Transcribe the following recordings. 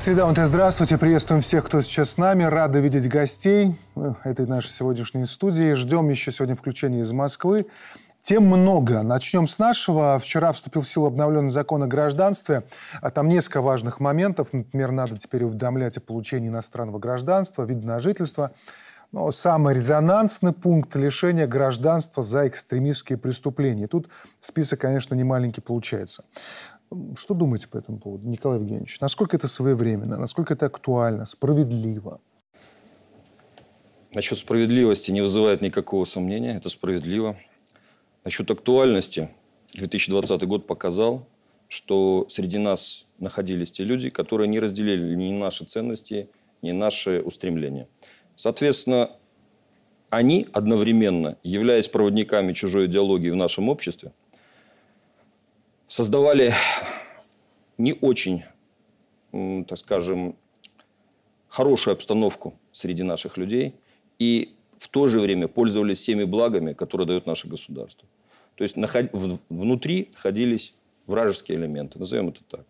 Среда УНТ, здравствуйте. Приветствуем всех, кто сейчас с нами. Рады видеть гостей этой нашей сегодняшней студии. Ждем еще сегодня включения из Москвы. Тем много. Начнем с нашего. Вчера вступил в силу обновленный закон о гражданстве. А там несколько важных моментов. Например, надо теперь уведомлять о получении иностранного гражданства, вида на жительство. Но самый резонансный пункт – лишения гражданства за экстремистские преступления. Тут список, конечно, не маленький получается. Что думаете по этому поводу, Николай Евгеньевич? Насколько это своевременно, насколько это актуально, справедливо? Насчет справедливости не вызывает никакого сомнения. Это справедливо. Насчет актуальности 2020 год показал, что среди нас находились те люди, которые не разделили ни наши ценности, ни наши устремления. Соответственно, они одновременно, являясь проводниками чужой идеологии в нашем обществе, создавали не очень, так скажем, хорошую обстановку среди наших людей и в то же время пользовались всеми благами, которые дает наше государство. То есть внутри находились вражеские элементы, назовем это так.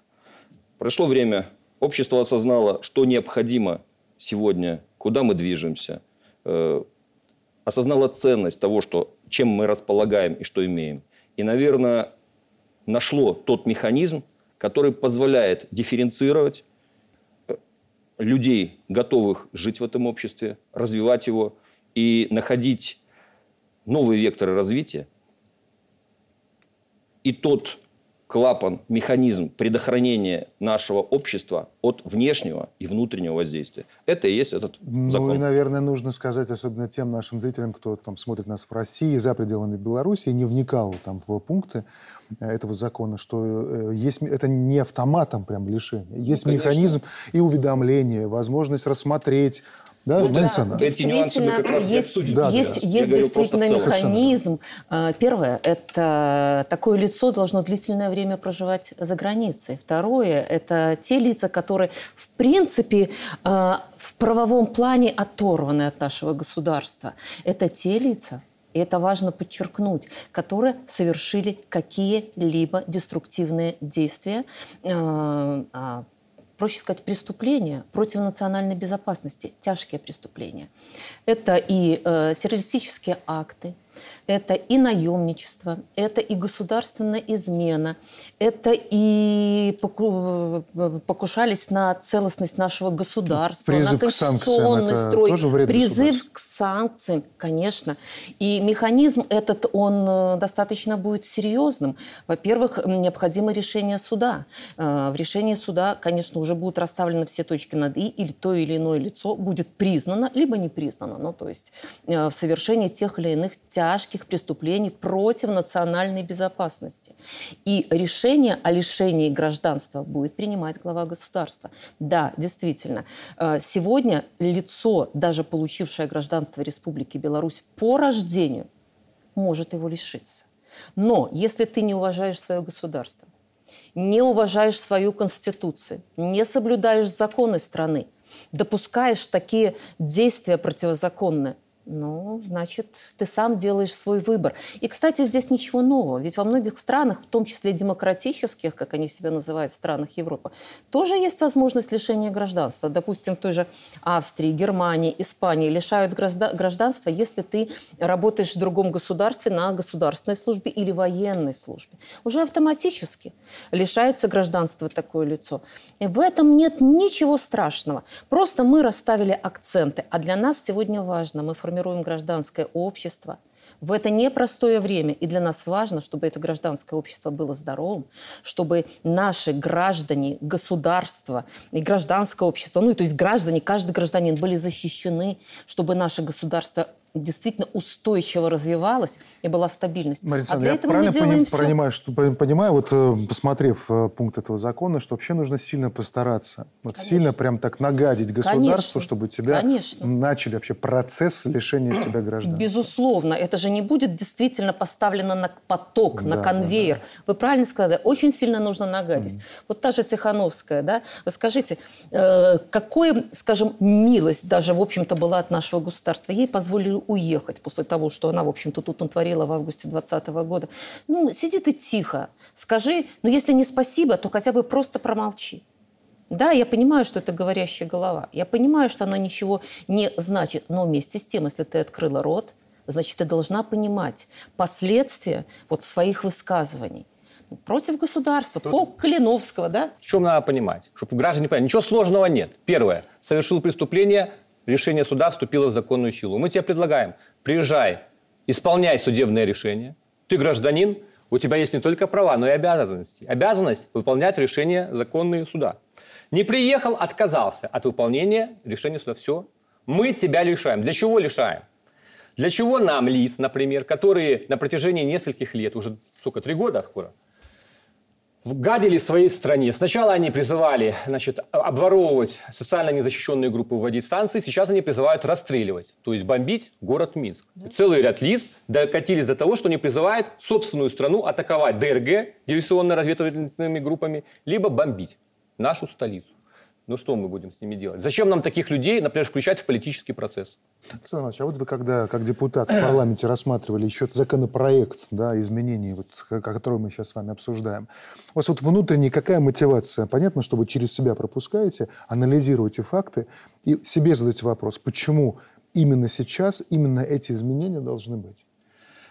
Прошло время, общество осознало, что необходимо сегодня, куда мы движемся, э, осознало ценность того, что, чем мы располагаем и что имеем. И, наверное, нашло тот механизм, который позволяет дифференцировать э, людей, готовых жить в этом обществе, развивать его и находить новые векторы развития. И тот клапан, механизм предохранения нашего общества от внешнего и внутреннего воздействия. Это и есть этот ну, закон. Ну и, наверное, нужно сказать, особенно тем нашим зрителям, кто там смотрит нас в России, за пределами Беларуси, не вникал там в пункты этого закона, что э, есть, это не автоматом прям лишение. Есть ну, механизм и уведомления, возможность рассмотреть да, ну, да, эти нюансы мы как раз есть. Да, есть, да. есть действительно механизм. А, первое, это такое лицо должно длительное время проживать за границей. Второе, это те лица, которые в принципе в правовом плане оторваны от нашего государства. Это те лица, и это важно подчеркнуть, которые совершили какие-либо деструктивные действия, э, а, проще сказать, преступления против национальной безопасности, тяжкие преступления. Это и э, террористические акты, это и наемничество, это и государственная измена, это и покушались на целостность нашего государства, Призыв на конституционный строй. Призыв к санкциям, конечно. И механизм этот, он э, достаточно будет серьезным. Во-первых, необходимо решение суда. Э, в решении суда, конечно, уже будут расставлены все точки над «и», или то или иное лицо будет признано, либо не признано. Ну, то есть э, в совершении тех или иных тяжких преступлений против национальной безопасности. И решение о лишении гражданства будет принимать глава государства. Да, действительно. Э, сегодня лицо, даже получившее гражданство Республики Беларусь по рождению, может его лишиться. Но если ты не уважаешь свое государство, не уважаешь свою конституцию, не соблюдаешь законы страны, допускаешь такие действия противозаконные, ну, значит, ты сам делаешь свой выбор. И, кстати, здесь ничего нового. Ведь во многих странах, в том числе демократических, как они себя называют, странах Европы, тоже есть возможность лишения гражданства. Допустим, в той же Австрии, Германии, Испании лишают гражданства, если ты работаешь в другом государстве на государственной службе или военной службе. Уже автоматически лишается гражданства такое лицо. И в этом нет ничего страшного. Просто мы расставили акценты. А для нас сегодня важно, мы формируем формируем гражданское общество в это непростое время. И для нас важно, чтобы это гражданское общество было здоровым, чтобы наши граждане, государство и гражданское общество, ну, то есть граждане, каждый гражданин были защищены, чтобы наше государство действительно устойчиво развивалась и была стабильность. Мария а для я этого правильно мы делаем все. Понимаю, что, понимаю, вот э, посмотрев э, пункт этого закона, что вообще нужно сильно постараться. Вот Конечно. сильно прям так нагадить государству, Конечно. чтобы тебя Конечно. начали вообще процесс лишения тебя граждан. Безусловно. Это же не будет действительно поставлено на поток, да, на конвейер. Да, да. Вы правильно сказали. Очень сильно нужно нагадить. Mm. Вот та же Тихановская, да? Вы скажите, э, какой, скажем, милость даже, в общем-то, была от нашего государства? Ей позволили уехать после того, что она, в общем-то, тут натворила в августе 2020 года. Ну, сиди ты тихо, скажи, ну, если не спасибо, то хотя бы просто промолчи. Да, я понимаю, что это говорящая голова. Я понимаю, что она ничего не значит. Но вместе с тем, если ты открыла рот, значит, ты должна понимать последствия вот своих высказываний против государства, Тут... полк Калиновского, да? В чем надо понимать? Чтобы граждане поняли, ничего сложного нет. Первое. Совершил преступление, решение суда вступило в законную силу. Мы тебе предлагаем, приезжай, исполняй судебное решение. Ты гражданин, у тебя есть не только права, но и обязанности. Обязанность выполнять решения законные суда. Не приехал, отказался от выполнения решения суда. Все. Мы тебя лишаем. Для чего лишаем? Для чего нам лиц, например, которые на протяжении нескольких лет, уже сколько, три года скоро, гадили своей стране. Сначала они призывали значит, обворовывать социально незащищенные группы, вводить станции. Сейчас они призывают расстреливать, то есть бомбить город Минск. Да. Целый ряд лиц докатились до того, что они призывают собственную страну атаковать ДРГ диверсионно-разведывательными группами, либо бомбить нашу столицу. Ну что мы будем с ними делать? Зачем нам таких людей, например, включать в политический процесс? Александр Иванович, а вот вы когда, как депутат в парламенте, рассматривали еще законопроект да, изменений, вот, который мы сейчас с вами обсуждаем, у вас вот внутренняя какая мотивация? Понятно, что вы через себя пропускаете, анализируете факты и себе задаете вопрос, почему именно сейчас именно эти изменения должны быть?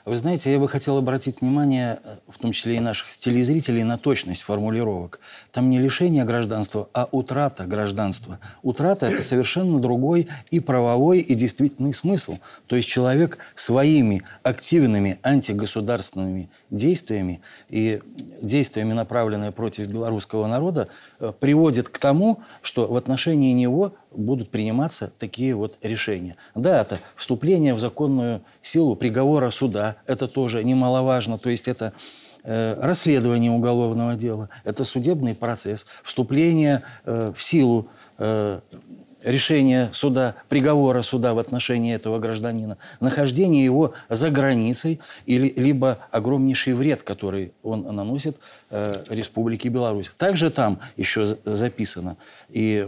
Вы знаете, я бы хотел обратить внимание, э, в том числе и наших телезрителей, на точность формулировок. Там не лишение гражданства, а утрата гражданства. Утрата – это совершенно другой и правовой, и действительный смысл. То есть человек своими активными антигосударственными действиями и действиями, направленными против белорусского народа, э, приводит к тому, что в отношении него будут приниматься такие вот решения. Да, это вступление в законную силу приговора суда, это тоже немаловажно, то есть это э, расследование уголовного дела, это судебный процесс, вступление э, в силу э, решения суда, приговора суда в отношении этого гражданина, нахождение его за границей или либо огромнейший вред, который он наносит э, Республике Беларусь. Также там еще записано и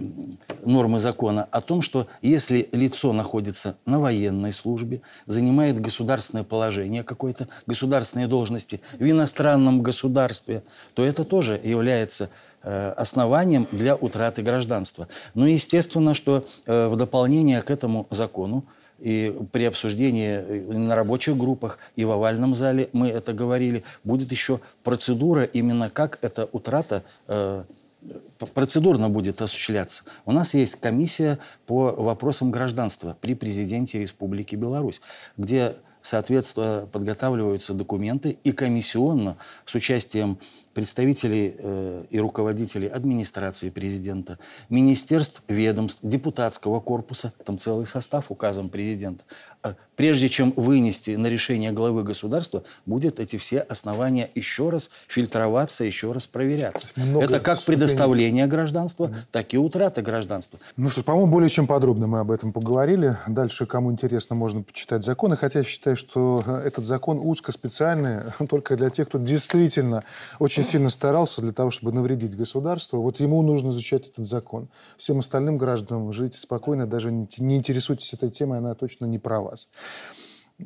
нормы закона о том, что если лицо находится на военной службе, занимает государственное положение какой-то, государственные должности в иностранном государстве, то это тоже является основанием для утраты гражданства. Ну, естественно, что э, в дополнение к этому закону и при обсуждении э, на рабочих группах, и в овальном зале мы это говорили, будет еще процедура именно как эта утрата процедурно будет осуществляться. У нас есть комиссия по вопросам гражданства при президенте Республики Беларусь, где соответственно подготавливаются документы и комиссионно с участием представителей э, и руководителей администрации президента, министерств, ведомств, депутатского корпуса, там целый состав указом президента. А прежде чем вынести на решение главы государства, будет эти все основания еще раз фильтроваться, еще раз проверяться. Много Это как ступеней. предоставление гражданства, mm-hmm. так и утрата гражданства. Ну что, по-моему, более чем подробно мы об этом поговорили. Дальше, кому интересно, можно почитать законы. Хотя я считаю, что э, этот закон узкоспециальный только для тех, кто действительно очень очень сильно старался для того, чтобы навредить государству. Вот ему нужно изучать этот закон. Всем остальным гражданам жить спокойно, даже не интересуйтесь этой темой, она точно не про вас.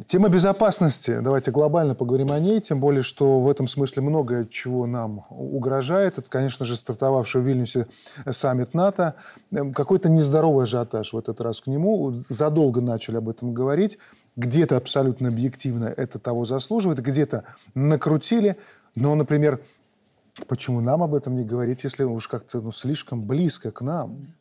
Тема безопасности. Давайте глобально поговорим о ней, тем более, что в этом смысле многое чего нам угрожает. Это, конечно же, стартовавший в Вильнюсе саммит НАТО. Эм, какой-то нездоровый ажиотаж в этот раз к нему. Задолго начали об этом говорить. Где-то абсолютно объективно это того заслуживает, где-то накрутили. Но, например, Почему нам об этом не говорить, если уж как-то ну, слишком близко к нам?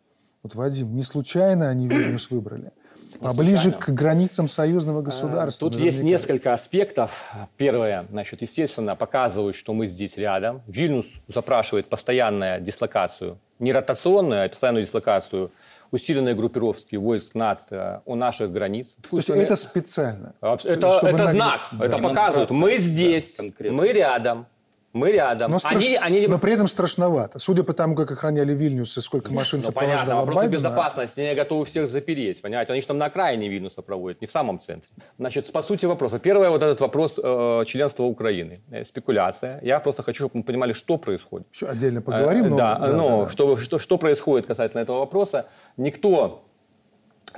Вот, Вадим, не случайно они Вильнюс выбрали, а ближе к границам союзного э, государства. Тут есть несколько аспектов. Первое, значит, естественно, показывают, что мы здесь рядом. Вильнюс запрашивает постоянную дислокацию, не ротационную, а постоянную дислокацию усиленной группировки войск нации у наших границ. То есть это специально? Это, это знак, да. это показывает. Мы здесь, да, мы рядом, мы рядом. Но, страш... они, они... но при этом страшновато. Судя по тому, как охраняли Вильнюс и сколько машин ну, понятно, вопрос Байдена... безопасности. Они готовы всех запереть, понимаете? Они же там на окраине Вильнюса проводят, не в самом центре. Значит, по сути вопроса. Первое, вот этот вопрос э, членства Украины. Э, спекуляция. Я просто хочу, чтобы мы понимали, что происходит. Еще отдельно поговорим. Э, но... Да, да, но да, да. Что, что, что происходит касательно этого вопроса. Никто,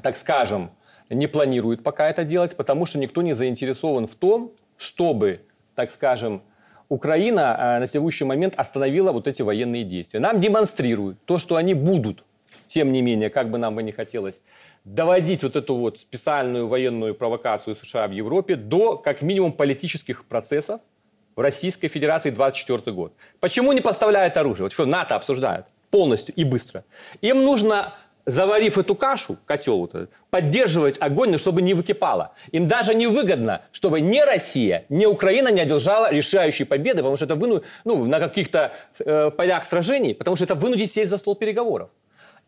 так скажем, не планирует пока это делать, потому что никто не заинтересован в том, чтобы, так скажем, Украина э, на текущий момент остановила вот эти военные действия. Нам демонстрируют то, что они будут, тем не менее, как бы нам бы не хотелось, доводить вот эту вот специальную военную провокацию США в Европе до как минимум политических процессов в Российской Федерации 24 год. Почему не поставляют оружие? Вот что НАТО обсуждают полностью и быстро. Им нужно заварив эту кашу, котел вот этот, поддерживать огонь, чтобы не выкипало. Им даже не выгодно, чтобы ни Россия, ни Украина не одержала решающие победы, потому что это выну, ну, на каких-то э, полях сражений, потому что это вынудит сесть за стол переговоров.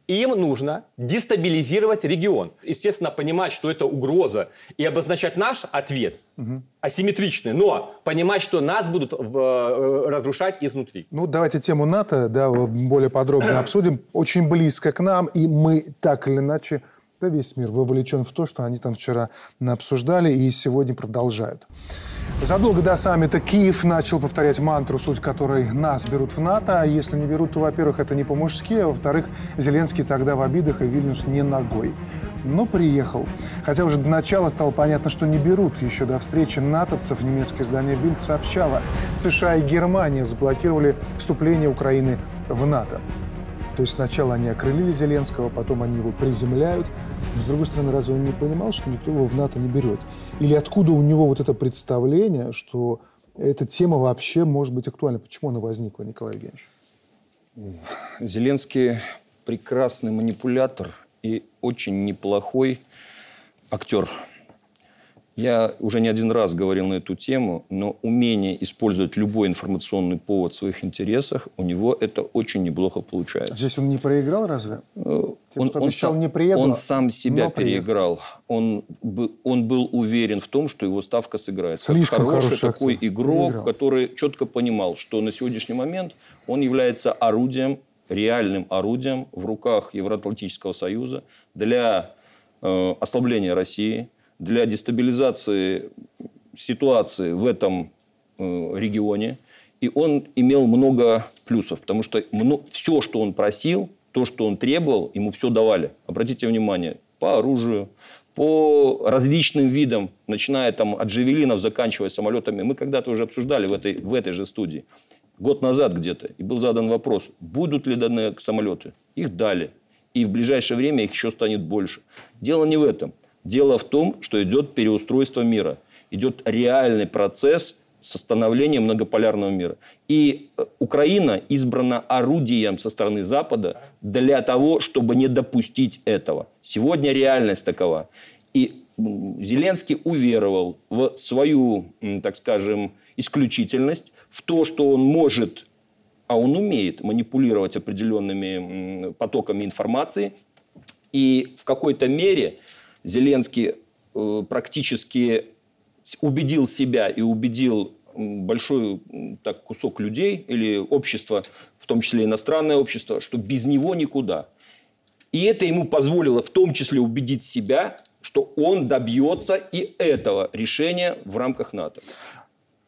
Им нужно дестабилизировать регион. Естественно, понимать, что это угроза, и обозначать наш ответ угу. асимметричный, но понимать, что нас будут в, э, разрушать изнутри. Ну, давайте тему НАТО да, более подробно обсудим. Очень близко к нам, и мы так или иначе, да весь мир вовлечен в то, что они там вчера обсуждали и сегодня продолжают. Задолго до саммита Киев начал повторять мантру, суть которой нас берут в НАТО. А если не берут, то, во-первых, это не по-мужски, а во-вторых, Зеленский тогда в обидах и Вильнюс не ногой. Но приехал. Хотя уже до начала стало понятно, что не берут. Еще до встречи натовцев немецкое издание «Бильд» сообщало, США и Германия заблокировали вступление Украины в НАТО. То есть сначала они окрылили Зеленского, потом они его приземляют. Но, с другой стороны, разве он не понимал, что никто его в НАТО не берет? Или откуда у него вот это представление, что эта тема вообще может быть актуальна? Почему она возникла, Николай Евгеньевич? Зеленский прекрасный манипулятор и очень неплохой актер. Я уже не один раз говорил на эту тему, но умение использовать любой информационный повод в своих интересах, у него это очень неплохо получается. Здесь он не проиграл разве? Э, Тем, он, что обещал, он, не приеду, он сам себя переиграл. Он, он был уверен в том, что его ставка сыграется. Слишком хороший такой актер. игрок, переиграл. который четко понимал, что на сегодняшний момент он является орудием, реальным орудием в руках Евроатлантического Союза для э, ослабления России, для дестабилизации ситуации в этом э, регионе. И он имел много плюсов, потому что все, что он просил, то, что он требовал, ему все давали. Обратите внимание, по оружию, по различным видам, начиная там от джавелинов, заканчивая самолетами. Мы когда-то уже обсуждали в этой, в этой же студии, год назад где-то, и был задан вопрос, будут ли даны самолеты. Их дали. И в ближайшее время их еще станет больше. Дело не в этом. Дело в том, что идет переустройство мира. Идет реальный процесс со становлением многополярного мира. И э, Украина избрана орудием со стороны Запада для того, чтобы не допустить этого. Сегодня реальность такова. И Зеленский уверовал в свою, так скажем, исключительность, в то, что он может, а он умеет манипулировать определенными потоками информации. И в какой-то мере Зеленский э, практически убедил себя и убедил большой так, кусок людей или общество, в том числе иностранное общество, что без него никуда. И это ему позволило в том числе убедить себя, что он добьется и этого решения в рамках НАТО.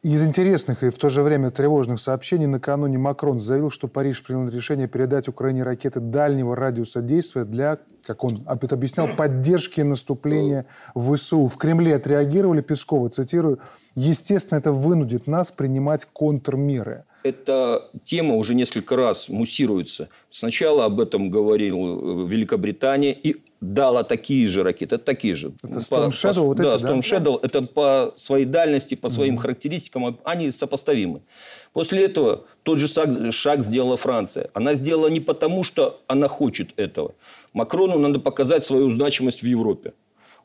Из интересных и в то же время тревожных сообщений накануне Макрон заявил, что Париж принял решение передать Украине ракеты дальнего радиуса действия для, как он объяснял, поддержки наступления в ВСУ. В Кремле отреагировали, Пескова, цитирую, «Естественно, это вынудит нас принимать контрмеры». Эта тема уже несколько раз муссируется. Сначала об этом говорил э, Великобритания, и дала такие же ракеты. Это такие же. Это Storm Shadow по, вот да, эти, Storm Shadow. Это по своей дальности, по своим угу. характеристикам, они сопоставимы. После этого тот же шаг, шаг сделала Франция. Она сделала не потому, что она хочет этого. Макрону надо показать свою значимость в Европе.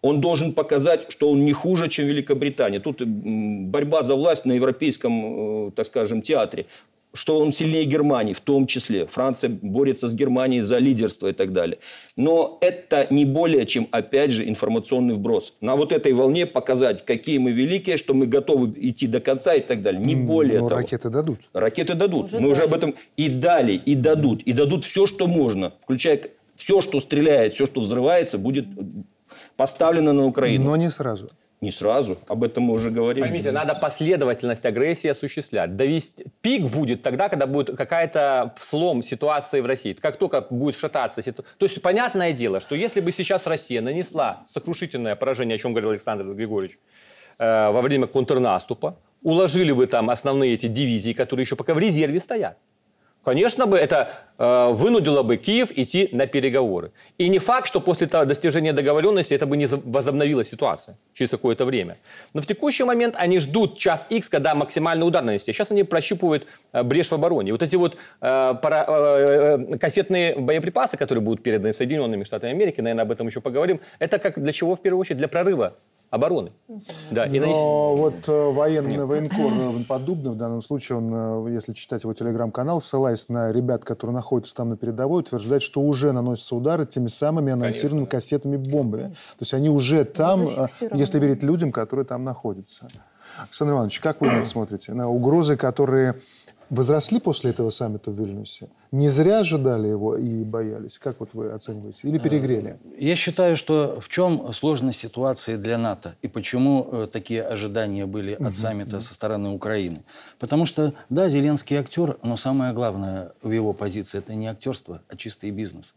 Он должен показать, что он не хуже, чем Великобритания. Тут борьба за власть на европейском, э, так скажем, театре что он сильнее Германии, в том числе. Франция борется с Германией за лидерство и так далее. Но это не более чем, опять же, информационный вброс. На вот этой волне показать, какие мы великие, что мы готовы идти до конца и так далее. Не более Но того. ракеты дадут. Ракеты дадут. Уже мы дали. уже об этом и дали, и дадут. И дадут все, что можно, включая все, что стреляет, все, что взрывается, будет поставлено на Украину. Но не сразу. Не сразу, об этом мы уже говорили. Поймите, надо последовательность агрессии осуществлять. Довести... Пик будет тогда, когда будет какая-то слом ситуации в России. Как только будет шататься ситуация. То есть, понятное дело, что если бы сейчас Россия нанесла сокрушительное поражение, о чем говорил Александр Григорьевич, э, во время контрнаступа, уложили бы там основные эти дивизии, которые еще пока в резерве стоят, конечно бы это э, вынудило бы Киев идти на переговоры. И не факт, что после достижения договоренности это бы не возобновилась ситуация через какое-то время. Но в текущий момент они ждут час X, когда максимальный удар нанести. Сейчас они прощупывают э, брешь в обороне. Вот эти вот э, пара, э, э, кассетные боеприпасы, которые будут переданы Соединенными Штатами Америки, наверное, об этом еще поговорим, это как для чего в первую очередь? Для прорыва обороны. Да, и Но вот э, военный военкор э, Поддубный, в данном случае, он, э, если читать его телеграм-канал, ссылаясь на ребят, которые находятся там на передовой, утверждает, что уже наносятся удары теми самыми анонсированными Конечно. кассетами бомбами. То есть они уже там, если верить людям, которые там находятся. Александр Иванович, как вы на это смотрите? На угрозы, которые возросли после этого саммита в Вильнюсе? Не зря ожидали его и боялись? Как вот вы оцениваете? Или перегрели? Я считаю, что в чем сложность ситуации для НАТО и почему э, такие ожидания были от саммита со стороны Украины? Потому что, да, Зеленский актер, но самое главное в его позиции – это не актерство, а чистый бизнес.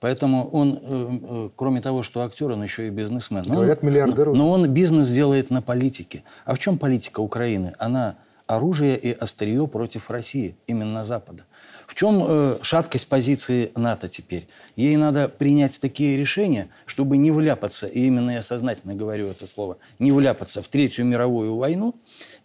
Поэтому он, э, э, кроме того, что актер, он еще и бизнесмен. Говорят, миллиардер. Но он бизнес делает на политике. А в чем политика Украины? Она оружие и острие против России, именно Запада. В чем э, шаткость позиции НАТО теперь? Ей надо принять такие решения, чтобы не вляпаться, и именно я сознательно говорю это слово, не вляпаться в Третью мировую войну,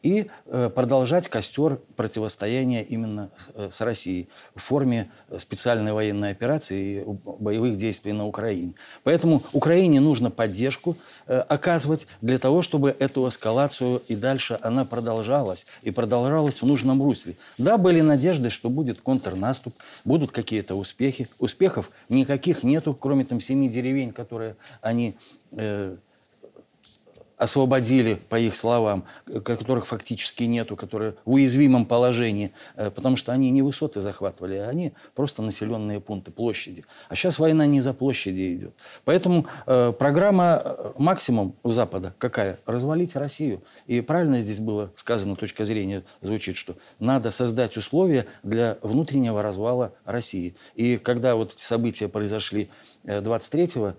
и э, продолжать костер противостояния именно э, с Россией в форме специальной военной операции и боевых действий на Украине. Поэтому Украине нужно поддержку э, оказывать для того, чтобы эту эскалацию и дальше она продолжалась. И продолжалась в нужном русле. Да, были надежды, что будет контрнаступ, будут какие-то успехи. Успехов никаких нету, кроме там семи деревень, которые они... Э, освободили, по их словам, которых фактически нету, которые в уязвимом положении, э, потому что они не высоты захватывали, а они просто населенные пункты, площади. А сейчас война не за площади идет. Поэтому э, программа э, максимум у Запада какая? Развалить Россию. И правильно здесь было сказано, точка зрения звучит, что надо создать условия для внутреннего развала России. И когда вот события произошли 23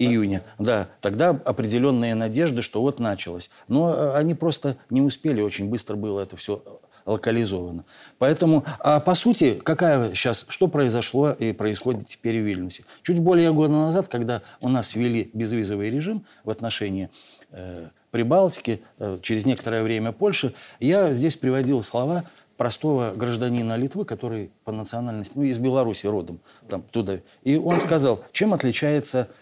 июня, да, тогда определенные надежды, что вот началось. Но э, они просто не успели, очень быстро было это все локализовано. Поэтому, а по сути, какая сейчас, что произошло и происходит теперь в Вильнюсе? Чуть более года назад, когда у нас ввели безвизовый режим в отношении э, Прибалтики, э, через некоторое время Польши, я здесь приводил слова простого гражданина Литвы, который по национальности, ну, из Беларуси родом, там, туда. И он сказал, чем отличается Э, э,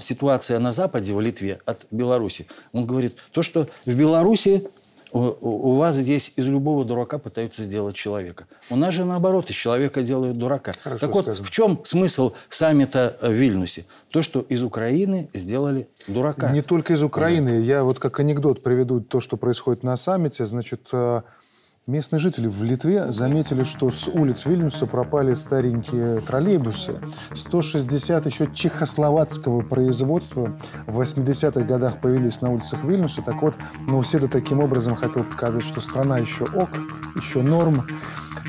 ситуация на Западе, в Литве, от Беларуси. Он говорит, то, что в Беларуси у вас здесь из любого дурака пытаются сделать человека. У нас же наоборот, из человека делают дурака. Хорошо так вот, сказано. в чем смысл саммита в Вильнюсе? То, что из Украины сделали дурака. Не только из Украины. Да. Я вот как анекдот приведу то, что происходит на саммите. Значит, э, Местные жители в Литве заметили, что с улиц Вильнюса пропали старенькие троллейбусы. 160 еще чехословацкого производства в 80-х годах появились на улицах Вильнюса. Так вот, Науседа таким образом хотел показать, что страна еще ок, еще норм.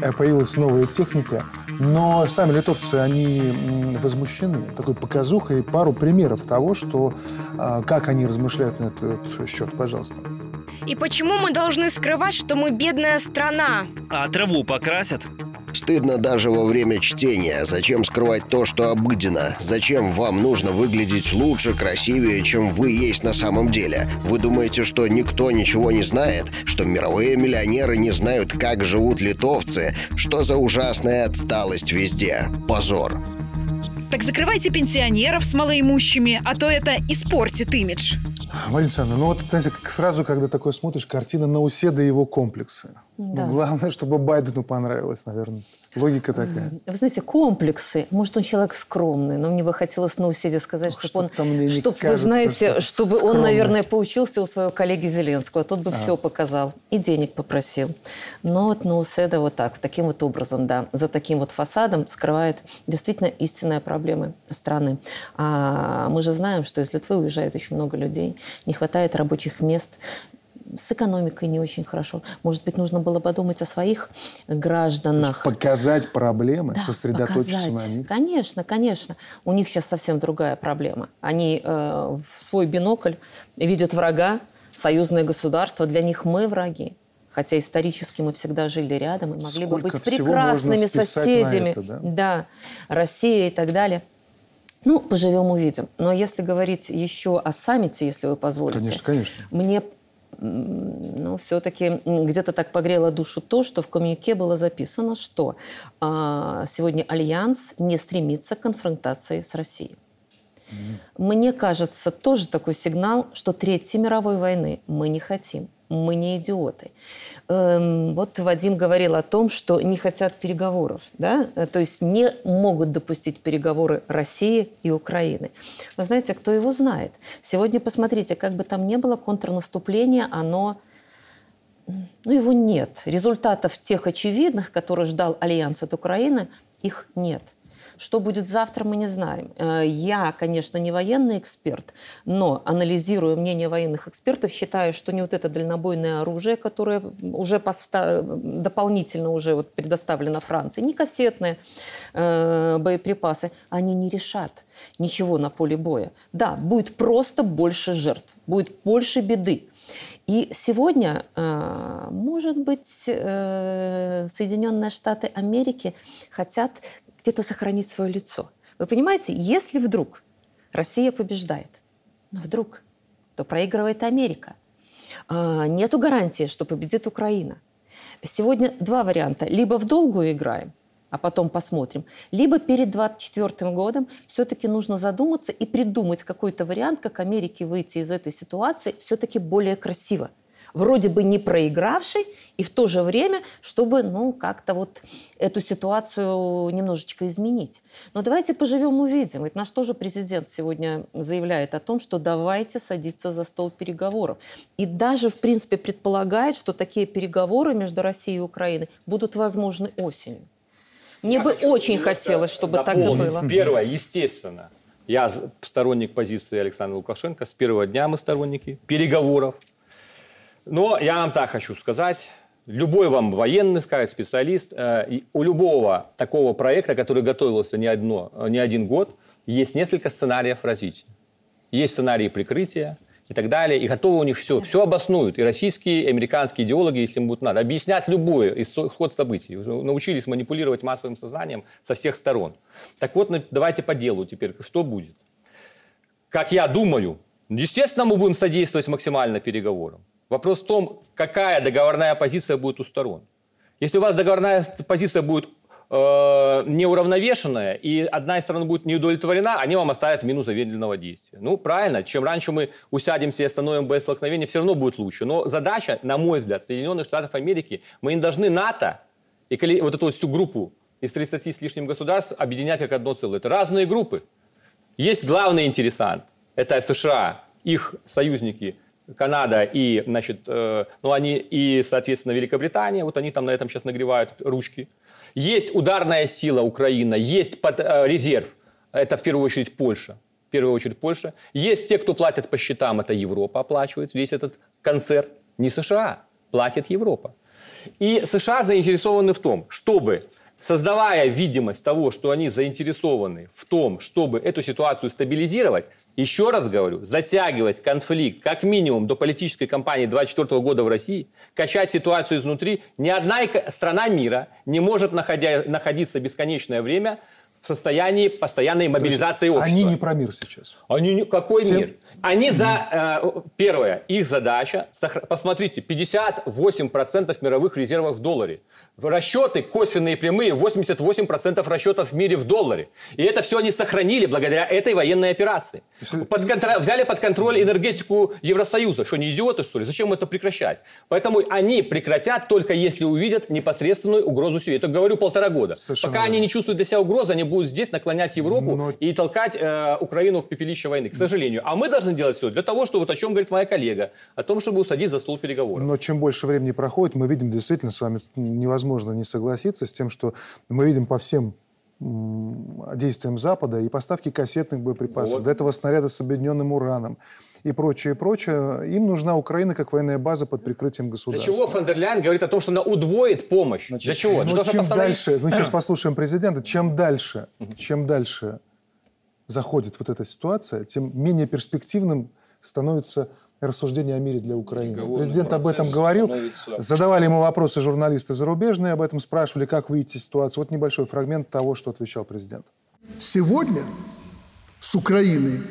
Э, появилась новая техника. Но сами литовцы, они возмущены такой показухой. Пару примеров того, что, а, как они размышляют на этот счет. Пожалуйста. И почему мы должны скрывать, что мы бедная страна? А траву покрасят? Стыдно даже во время чтения. Зачем скрывать то, что обыденно? Зачем вам нужно выглядеть лучше, красивее, чем вы есть на самом деле? Вы думаете, что никто ничего не знает? Что мировые миллионеры не знают, как живут литовцы? Что за ужасная отсталость везде? Позор. Так закрывайте пенсионеров с малоимущими, а то это испортит имидж. Марина Александровна, ну вот, знаете, сразу, когда такое смотришь, картина Науседа и его комплексы. Да. Ну, главное, чтобы Байдену понравилось, наверное. Логика такая. Вы знаете, комплексы. Может, он человек скромный, но мне бы хотелось на уседе сказать, Ох, чтобы он, чтобы вы знаете, чтобы скромный. он, наверное, поучился у своего коллеги Зеленского. Тот бы а. все показал и денег попросил. Но вот Науседа вот так, таким вот образом, да, за таким вот фасадом скрывает действительно истинные проблемы страны. А мы же знаем, что из Литвы уезжает очень много людей, не хватает рабочих мест с экономикой не очень хорошо. Может быть, нужно было подумать о своих гражданах. Показать проблемы, да, сосредоточиться показать. на них. Конечно, конечно. У них сейчас совсем другая проблема. Они э, в свой бинокль видят врага, союзное государство, для них мы враги. Хотя исторически мы всегда жили рядом и могли бы Сколько быть всего прекрасными соседями. это, да? да, Россия и так далее. Ну, поживем, увидим. Но если говорить еще о саммите, если вы позволите. Конечно, конечно. Мне ну, все-таки где-то так погрело душу то, что в коммюнике было записано, что а, сегодня Альянс не стремится к конфронтации с Россией. Мне кажется, тоже такой сигнал, что Третьей мировой войны мы не хотим. Мы не идиоты. Эм, вот Вадим говорил о том, что не хотят переговоров, да? То есть не могут допустить переговоры России и Украины. Вы знаете, кто его знает? Сегодня посмотрите, как бы там ни было контрнаступление, оно ну, его нет. Результатов тех очевидных, которые ждал Альянс от Украины, их нет. Что будет завтра, мы не знаем. Э, Я, конечно, не военный эксперт, но анализируя мнение военных экспертов, считаю, что не вот это дальнобойное оружие, которое уже поста- дополнительно уже вот предоставлено Франции, не кассетные э, боеприпасы, они не решат ничего на поле боя. Да, будет просто больше жертв, будет больше беды. И сегодня, э, может быть, э, Соединенные Штаты Америки хотят где-то сохранить свое лицо. Вы понимаете, если вдруг Россия побеждает, но вдруг, то проигрывает Америка. А, Нету гарантии, что победит Украина. Сегодня два варианта. Либо в долгую играем, а потом посмотрим. Либо перед 2024 годом все-таки нужно задуматься и придумать какой-то вариант, как Америке выйти из этой ситуации все-таки более красиво. Вроде бы не проигравший, и в то же время, чтобы, ну, как-то вот эту ситуацию немножечко изменить. Но давайте поживем, увидим. Ведь наш тоже президент сегодня заявляет о том, что давайте садиться за стол переговоров. И даже, в принципе, предполагает, что такие переговоры между Россией и Украиной будут возможны осенью. Мне бы очень хотелось, чтобы так и было. Первое, естественно, я сторонник позиции Александра Лукашенко. С первого дня мы сторонники переговоров. Но я вам так хочу сказать. Любой вам военный, скажет специалист, э, у любого такого проекта, который готовился не, одно, э, не один год, есть несколько сценариев развития. Есть сценарии прикрытия и так далее. И готовы у них все. Все обоснуют. И российские, и американские идеологи, если им будет надо. Объяснять любой исход событий. Уже научились манипулировать массовым сознанием со всех сторон. Так вот, давайте по делу теперь. Что будет? Как я думаю, естественно, мы будем содействовать максимально переговорам. Вопрос в том, какая договорная позиция будет у сторон. Если у вас договорная позиция будет э, неуравновешенная, и одна из сторон будет не удовлетворена, они вам оставят минус замедленного действия. Ну, правильно, чем раньше мы усядемся и остановим боестолкновение, все равно будет лучше. Но задача, на мой взгляд, Соединенных Штатов Америки, мы не должны НАТО и вот эту всю группу из 30 с лишним государств объединять как одно целое. Это разные группы. Есть главный интересант. Это США, их союзники Канада и, значит, э, ну они и, соответственно, Великобритания. Вот они там на этом сейчас нагревают ручки. Есть ударная сила Украина, есть под- э, резерв. Это в первую очередь Польша. В первую очередь Польша. Есть те, кто платят по счетам, это Европа оплачивает весь этот концерт. Не США, платит Европа. И США заинтересованы в том, чтобы, создавая видимость того, что они заинтересованы в том, чтобы эту ситуацию стабилизировать, еще раз говорю, затягивать конфликт как минимум до политической кампании 2024 года в России, качать ситуацию изнутри, ни одна страна мира не может находя- находиться бесконечное время в состоянии постоянной мобилизации общества. Они не про мир сейчас. Они не- какой Тем- мир? Они за э, первое их задача. сохра- Посмотрите, 58% мировых резервов в долларе. Расчеты косвенные прямые 88% расчетов в мире в долларе. И это все они сохранили благодаря этой военной операции. Под контр- Взяли под контроль энергетику Евросоюза. Что, не идиоты, что ли? Зачем это прекращать? Поэтому они прекратят только если увидят непосредственную угрозу себе. Это говорю полтора года. Совершенно Пока они верно. не чувствуют для себя угрозы, они будут здесь наклонять Европу Но- и толкать э, Украину в пепелище войны, к сожалению. А мы должны делать все для того, чтобы, вот о чем говорит моя коллега, о том, чтобы усадить за стол переговоров. Но чем больше времени проходит, мы видим, действительно, с вами невозможно не согласиться с тем, что мы видим по всем действиям Запада и поставки кассетных боеприпасов, Вот. до этого снаряда с объединенным ураном и прочее, и прочее. Им нужна Украина как военная база под прикрытием Для государства. чего фон дер Ляйен говорит о том, что она удвоит помощь? для чего? Для того, чтобы чем остановить- дальше, мы сейчас послушаем президента, чем дальше, чем дальше заходит вот эта ситуация, тем менее перспективным становится рассуждения о мире для Украины. Президент об этом говорил. становится- Задавали ему вопросы журналисты зарубежные, об этом спрашивали, как выйти из ситуации. Вот небольшой фрагмент того, что отвечал президент. Сегодня с Украиной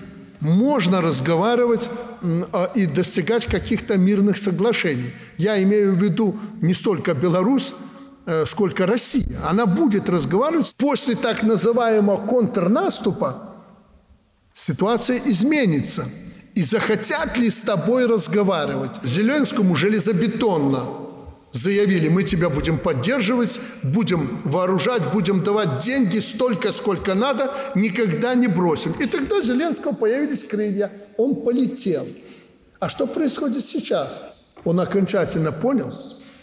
можно разговаривать а, и достигать каких-то мирных соглашений. Я имею в виду не столько Беларусь, э, сколько Россия. Она будет разговаривать. После так называемого контрнаступа ситуация изменится. И захотят ли с тобой разговаривать? Зеленскому железобетонно заявили, мы тебя будем поддерживать, будем вооружать, будем давать деньги столько, сколько надо, никогда не бросим. И тогда Зеленского появились крылья, он полетел. А что происходит сейчас? Он окончательно понял,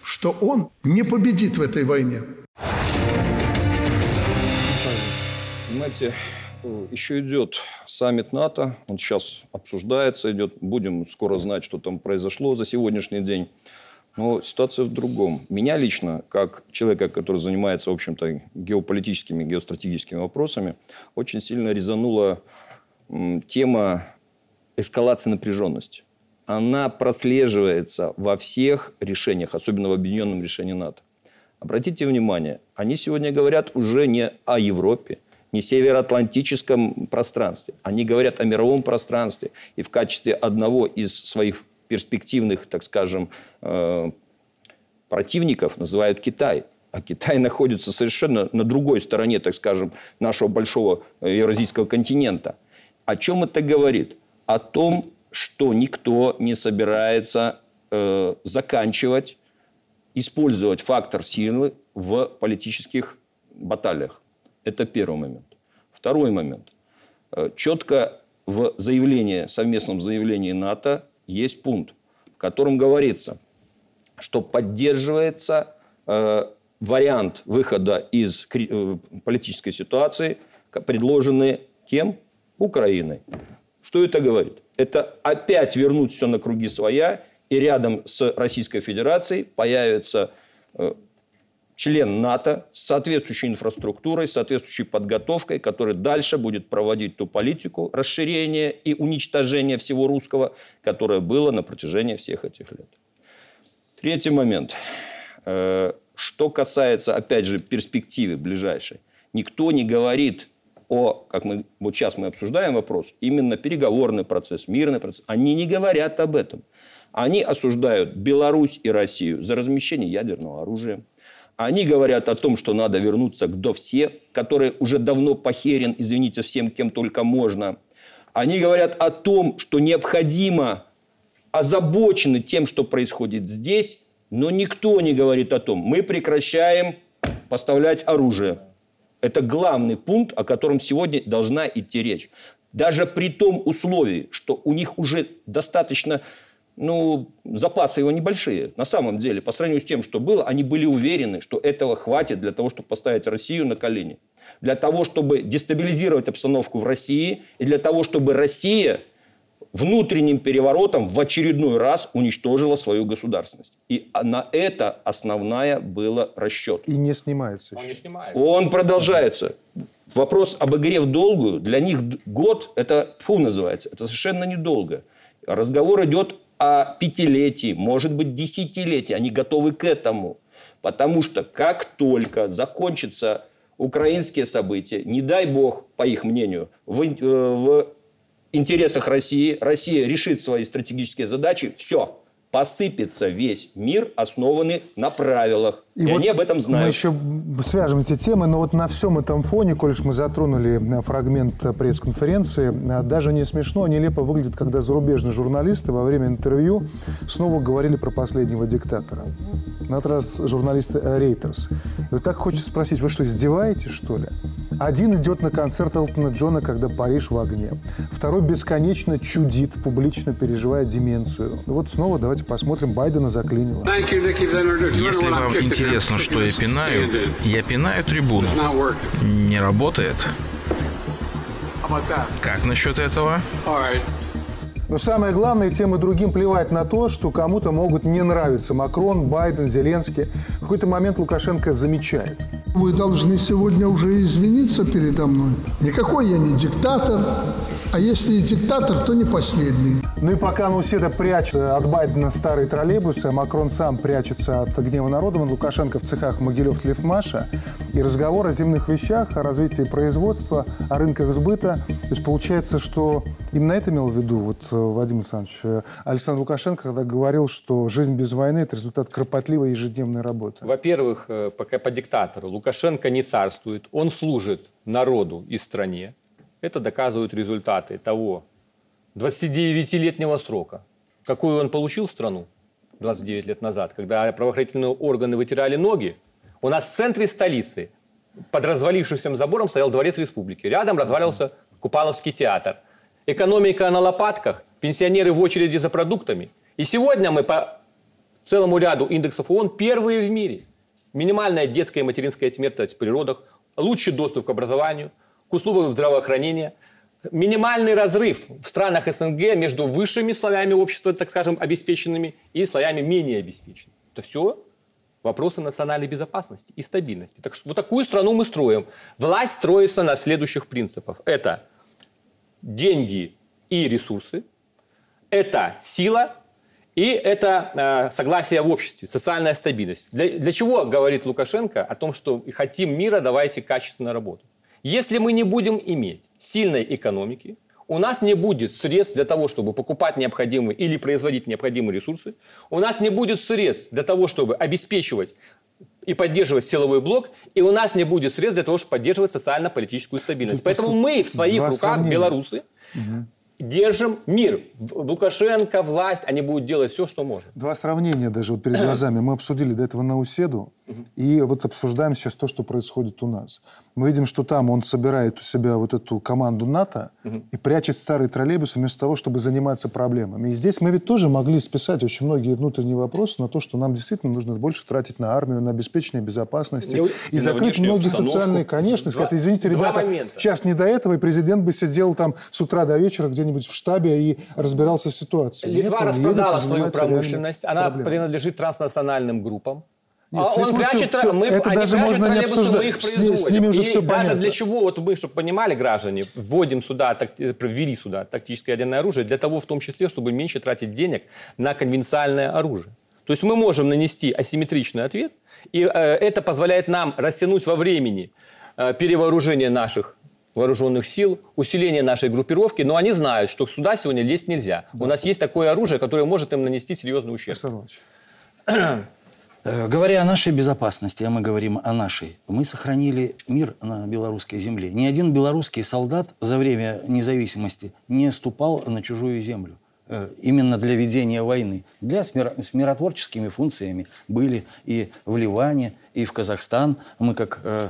что он не победит в этой войне. Понимаете, еще идет саммит НАТО, он сейчас обсуждается, идет, будем скоро знать, что там произошло за сегодняшний день. Но ситуация в другом. Меня лично, как человека, который занимается, в общем-то, геополитическими, геостратегическими вопросами, очень сильно резанула тема эскалации напряженности. Она прослеживается во всех решениях, особенно в объединенном решении НАТО. Обратите внимание, они сегодня говорят уже не о Европе, не североатлантическом пространстве. Они говорят о мировом пространстве. И в качестве одного из своих перспективных, так скажем, э, противников называют Китай. А Китай находится совершенно на другой стороне, так скажем, нашего большого э, евразийского континента. О чем это говорит? О том, что никто не собирается э, заканчивать использовать фактор силы в политических баталиях. Это первый момент. Второй момент. Э, Четко в заявлении, совместном заявлении НАТО есть пункт, в котором говорится, что поддерживается э, вариант выхода из э, политической ситуации, предложенный кем? Украиной. Что это говорит? Это опять вернуть все на круги своя, и рядом с Российской Федерацией появится э, член НАТО с соответствующей инфраструктурой, с соответствующей подготовкой, который дальше будет проводить ту политику расширения и уничтожения всего русского, которое было на протяжении всех этих лет. Третий момент. Э, Что касается, опять же, перспективы ближайшей. Никто не говорит о, как мы вот сейчас мы обсуждаем вопрос, именно переговорный процесс, мирный процесс. Они не говорят об этом. Они осуждают Беларусь и Россию за размещение ядерного оружия. Они говорят о том, что надо вернуться к ДОВСе, который уже давно похерен, извините, всем, кем только можно. Они говорят о том, что необходимо озабочены тем, что происходит здесь, но никто не говорит о том, мы прекращаем поставлять оружие. Это главный пункт, о котором сегодня должна идти речь. Даже при том условии, что у них уже достаточно, ну, запасы его небольшие. На самом деле, по сравнению с тем, что было, они были уверены, что этого хватит для того, чтобы поставить Россию на колени. Для того, чтобы дестабилизировать обстановку в России, и для того, чтобы Россия внутренним переворотом в очередной раз уничтожила свою государственность. И на это основная была расчет. И не снимается Он еще. не снимается. Он продолжается. Вопрос об игре в долгую, для них год, это фу называется, это совершенно недолго. Разговор идет о пятилетии, может быть, десятилетии. Они готовы к этому. Потому что как только закончатся украинские события, не дай бог, по их мнению, в, э, в интересах России, Россия решит свои стратегические задачи, все, посыпется весь мир, основанный на правилах. И, вот они об этом Мы знают. еще свяжем эти темы, но вот на всем этом фоне, коль мы затронули э, фрагмент э, пресс-конференции, э, даже не смешно, а нелепо выглядит, когда зарубежные журналисты во время интервью снова говорили про последнего диктатора. На этот раз журналисты Reuters. И вот так хочется спросить, вы что, издеваетесь, что ли? Один идет на концерт Элтона Джона, когда Париж в огне. Второй бесконечно чудит, публично переживая деменцию. И вот снова давайте посмотрим, Байдена заклинило. Если вам интересно, что я пинаю, я пинаю трибуну. Не работает. Как насчет этого? Но самое главное, тем и другим плевать на то, что кому-то могут не нравиться Макрон, Байден, Зеленский. Какой-то момент Лукашенко замечает. Вы должны сегодня уже извиниться передо мной. Никакой я не диктатор, А если и диктатор, то не последний. Ну и пока Нуседа прячется от Байдена старые троллейбусы, а Макрон сам прячется от гнева народа, вон Лукашенко в цехах Могилев Лифмаша, и разговор о земных вещах, о развитии производства, о рынках сбыта. То есть получается, что именно это имел в виду вот э, Вадим Александрович э, Александр Лукашенко, когда говорил, что жизнь без войны – это результат кропотливой ежедневной работы. Во-первых, э, пока по диктатору Лукашенко не царствует, он служит народу и стране. Это доказывают результаты того 29-летнего срока, какую он получил страну 29 лет назад, когда правоохранительные органы вытирали ноги. У нас в центре столицы под развалившимся забором стоял дворец республики. Рядом развалился Купаловский театр. Экономика на лопатках, пенсионеры в очереди за продуктами. И сегодня мы по целому ряду индексов ООН первые в мире. Минимальная детская и материнская смертность в природах, лучший доступ к образованию – к услугам здравоохранения. Минимальный разрыв в странах СНГ между высшими слоями общества, так скажем, обеспеченными, и слоями менее обеспеченными. Это все вопросы национальной безопасности и стабильности. Так что вот такую страну мы строим. Власть строится на следующих принципах. Это деньги и ресурсы, это сила и это э, согласие в обществе, социальная стабильность. Для, для чего говорит Лукашенко о том, что хотим мира, давайте качественно работать? Если мы не будем иметь сильной экономики, у нас не будет средств для того, чтобы покупать необходимые или производить необходимые ресурсы. У нас не будет средств для того, чтобы обеспечивать и поддерживать силовой блок, и у нас не будет средств для того, чтобы поддерживать социально-политическую стабильность. Поэтому мы в своих руках, сравнения. белорусы, угу держим мир. Лукашенко, власть, они будут делать все, что можно. Два сравнения даже вот перед глазами. Мы обсудили до этого Науседу, и вот обсуждаем сейчас то, что происходит у нас. Мы видим, что там он собирает у себя вот эту команду НАТО и прячет старые троллейбусы вместо того, чтобы заниматься проблемами. И здесь мы ведь тоже могли списать очень многие внутренние вопросы на то, что нам действительно нужно больше тратить на армию, на обеспечение безопасности. И, и закрыть многие социальные, конечно, сказать, извините, ребята, сейчас не до этого, и президент бы сидел там с утра до вечера где-нибудь в штабе и разбирался с ситуацией. Литва Нет, распродала свою промышленность, она проблемой. принадлежит транснациональным группам. Нет, а он прячет, все, мы, это даже можно не обсуждать. Мы их производим. С, с ними уже и все даже понятно. для чего, вот мы, чтобы понимали граждане, вводим сюда, так, ввели сюда тактическое ядерное оружие, для того в том числе, чтобы меньше тратить денег на конвенциальное оружие. То есть мы можем нанести асимметричный ответ, и э, это позволяет нам растянуть во времени э, перевооружение наших вооруженных сил, усиление нашей группировки, но они знают, что сюда сегодня лезть нельзя. Да. У нас есть такое оружие, которое может им нанести серьезный ущерб. Э, говоря о нашей безопасности, а мы говорим о нашей, мы сохранили мир на белорусской земле. Ни один белорусский солдат за время независимости не ступал на чужую землю э, именно для ведения войны. Для с, миротворческими функциями были и в Ливане, и в Казахстан. Мы как э, э,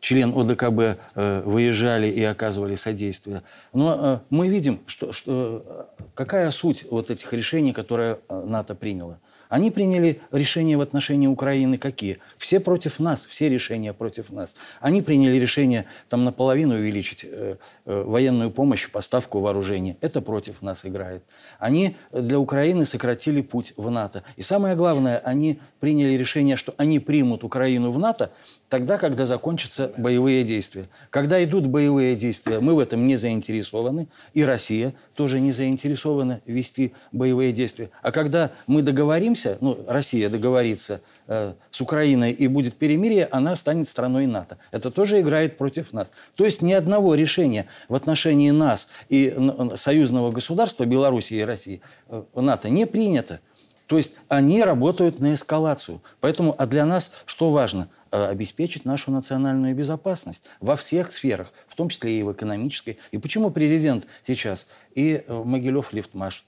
член ОДКБ э, выезжали и оказывали содействие. Но э, мы видим, что, что, какая суть вот этих решений, которые НАТО приняло. Они приняли решения в отношении Украины какие? Все против нас, все решения против нас. Они приняли решение там наполовину увеличить э, э, военную помощь, поставку вооружения. Это против нас играет. Они для Украины сократили путь в НАТО. И самое главное, они приняли решение, что они примут Украину в НАТО тогда, когда закончатся боевые действия. Когда идут боевые действия, мы в этом не заинтересованы, и Россия тоже не заинтересована вести боевые действия. А когда мы договоримся, ну, Россия договорится э, с Украиной и будет перемирие, она станет страной НАТО. Это тоже играет против нас. То есть ни одного решения в отношении нас и союзного государства Беларуси и России э, НАТО не принято. То есть они работают на эскалацию. Поэтому, а для нас что важно? Э, обеспечить нашу национальную безопасность во всех сферах, в том числе и в экономической. И почему президент сейчас и э, Могилев Лифтмаш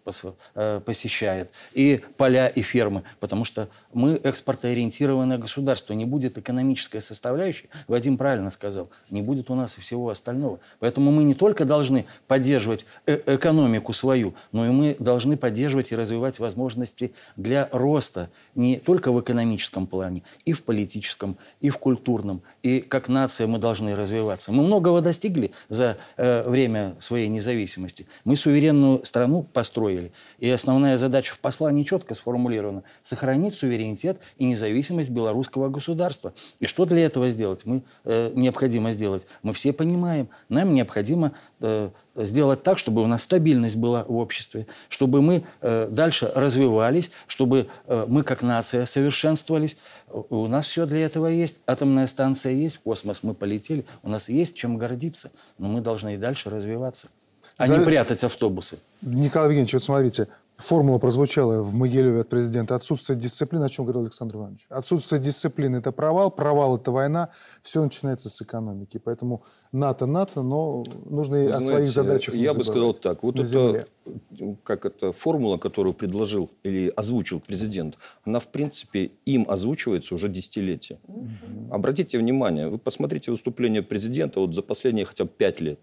э, посещает, и поля, и фермы? Потому что мы экспортоориентированное государство. Не будет экономической составляющей, Вадим правильно сказал, не будет у нас и всего остального. Поэтому мы не только должны поддерживать э экономику свою, но и мы должны поддерживать и развивать возможности для роста не только в экономическом плане, и в политическом, и в культурном, и как нация мы должны развиваться. Мы многого достигли за э, время своей независимости. Мы суверенную страну построили, и основная задача в послании четко сформулирована – сохранить суверенитет и независимость белорусского государства. И что для этого сделать? Мы э, необходимо сделать. Мы все понимаем, нам необходимо э, сделать так, чтобы у нас стабильность была в обществе, чтобы мы э, дальше развивались, чтобы э, мы как нация совершенствовались. У нас все для этого есть. Атомная станция есть, в космос мы полетели. У нас есть чем гордиться. Но мы должны и дальше развиваться, а За... не прятать автобусы. Николай Евгеньевич, вот смотрите, Формула прозвучала в Могилеве от президента. Отсутствие дисциплины, о чем говорил Александр Иванович. Отсутствие дисциплины – это провал, провал – это война. Все начинается с экономики. Поэтому НАТО, НАТО, но нужно и о своих задачах Я бы сказал так. Вот это, как это формула, которую предложил или озвучил президент, она, в принципе, им озвучивается уже десятилетия. Угу. Обратите внимание, вы посмотрите выступление президента вот за последние хотя бы пять лет.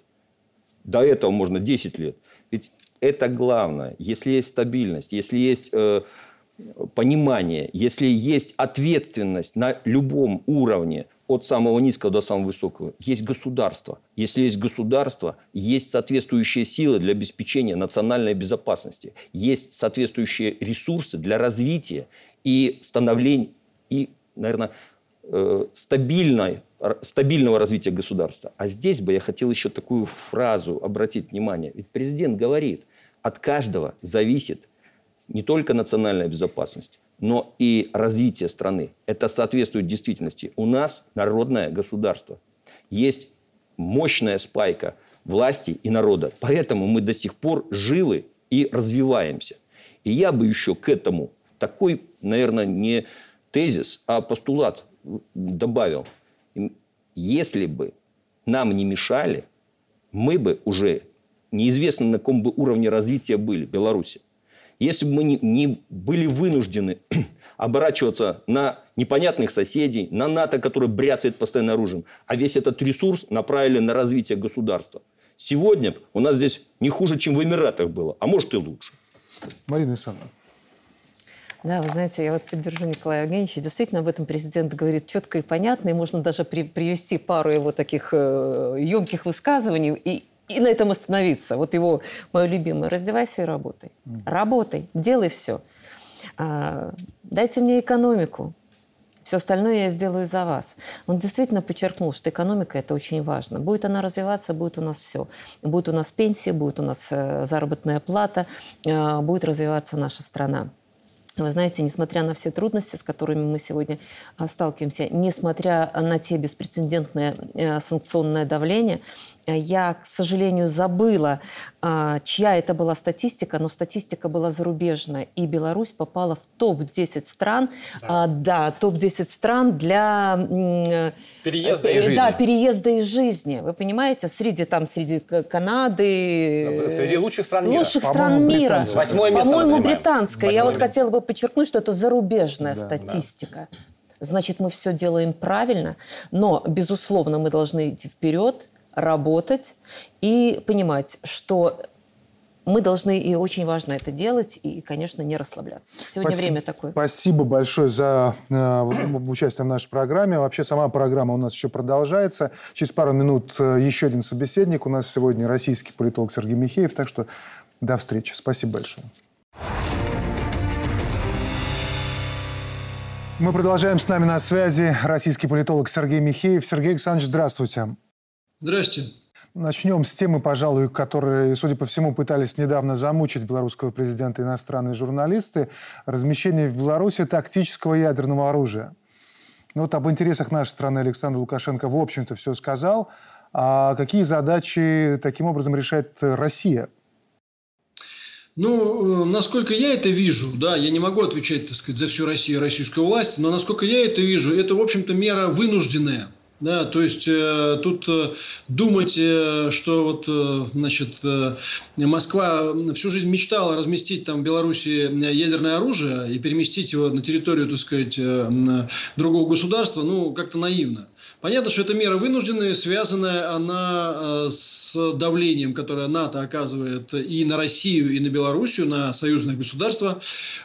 До этого можно 10 лет. Ведь это главное. Если есть стабильность, если есть э, понимание, если есть ответственность на любом уровне, от самого низкого до самого высокого, есть государство. Если есть государство, есть соответствующие силы для обеспечения национальной безопасности, есть соответствующие ресурсы для развития и становления, и, наверное, э, стабильной, стабильного развития государства. А здесь бы я хотел еще такую фразу обратить внимание. Ведь президент говорит, от каждого зависит не только национальная безопасность, но и развитие страны. Это соответствует действительности. У нас народное государство. Есть мощная спайка власти и народа. Поэтому мы до сих пор живы и развиваемся. И я бы еще к этому такой, наверное, не тезис, а постулат добавил. Если бы нам не мешали, мы бы уже неизвестно на каком бы уровне развития были Беларуси. Если бы мы не, не были вынуждены оборачиваться на непонятных соседей, на НАТО, который бряцает постоянно оружием, а весь этот ресурс направили на развитие государства. Сегодня у нас здесь не хуже, чем в Эмиратах было, а может и лучше. Марина Александровна. Да, вы знаете, я вот поддержу Николая Евгеньевича. Действительно, об этом президент говорит четко и понятно, и можно даже при, привести пару его таких э, емких высказываний. И и на этом остановиться. Вот его, мое любимое, раздевайся и работай. Работай, делай все. А, дайте мне экономику. Все остальное я сделаю за вас. Он действительно подчеркнул, что экономика – это очень важно. Будет она развиваться, будет у нас все. Будет у нас пенсия, будет у нас э, заработная плата, э, будет развиваться наша страна. Вы знаете, несмотря на все трудности, с которыми мы сегодня э, сталкиваемся, несмотря на те беспрецедентное санкционное давление, я, к сожалению, забыла, а, чья это была статистика, но статистика была зарубежная. И Беларусь попала в топ-10 стран. Да, а, да топ-10 стран для... Переезда и жизни. Да, переезда и жизни. Вы понимаете, среди, там, среди Канады... Среди лучших стран мира. Лучших стран мира. Восьмое место По-моему, британская. Я вот хотела бы подчеркнуть, что это зарубежная да, статистика. Да. Значит, мы все делаем правильно, но, безусловно, мы должны идти вперед, работать и понимать, что мы должны, и очень важно это делать, и, конечно, не расслабляться. Сегодня спасибо, время такое. Спасибо большое за э, участие в нашей программе. Вообще сама программа у нас еще продолжается. Через пару минут э, еще один собеседник. У нас сегодня российский политолог Сергей Михеев. Так что до встречи. Спасибо большое. Мы продолжаем. С нами на связи российский политолог Сергей Михеев. Сергей Александрович, здравствуйте. Здрасте. Начнем с темы, пожалуй, которые, судя по всему, пытались недавно замучить белорусского президента иностранные журналисты. Размещение в Беларуси тактического ядерного оружия. Ну вот об интересах нашей страны Александр Лукашенко, в общем-то, все сказал. А какие задачи таким образом решает Россия? Ну, насколько я это вижу, да, я не могу отвечать, так сказать, за всю Россию и российскую власть, но насколько я это вижу, это, в общем-то, мера вынужденная. Да, то есть э, тут э, думать, э, что вот, э, значит, э, Москва всю жизнь мечтала разместить там в Беларуси ядерное оружие и переместить его на территорию, так сказать, э, другого государства, ну, как-то наивно. Понятно, что эта мера вынужденная, связанная она э, с давлением, которое НАТО оказывает и на Россию, и на Белоруссию, на союзное государство.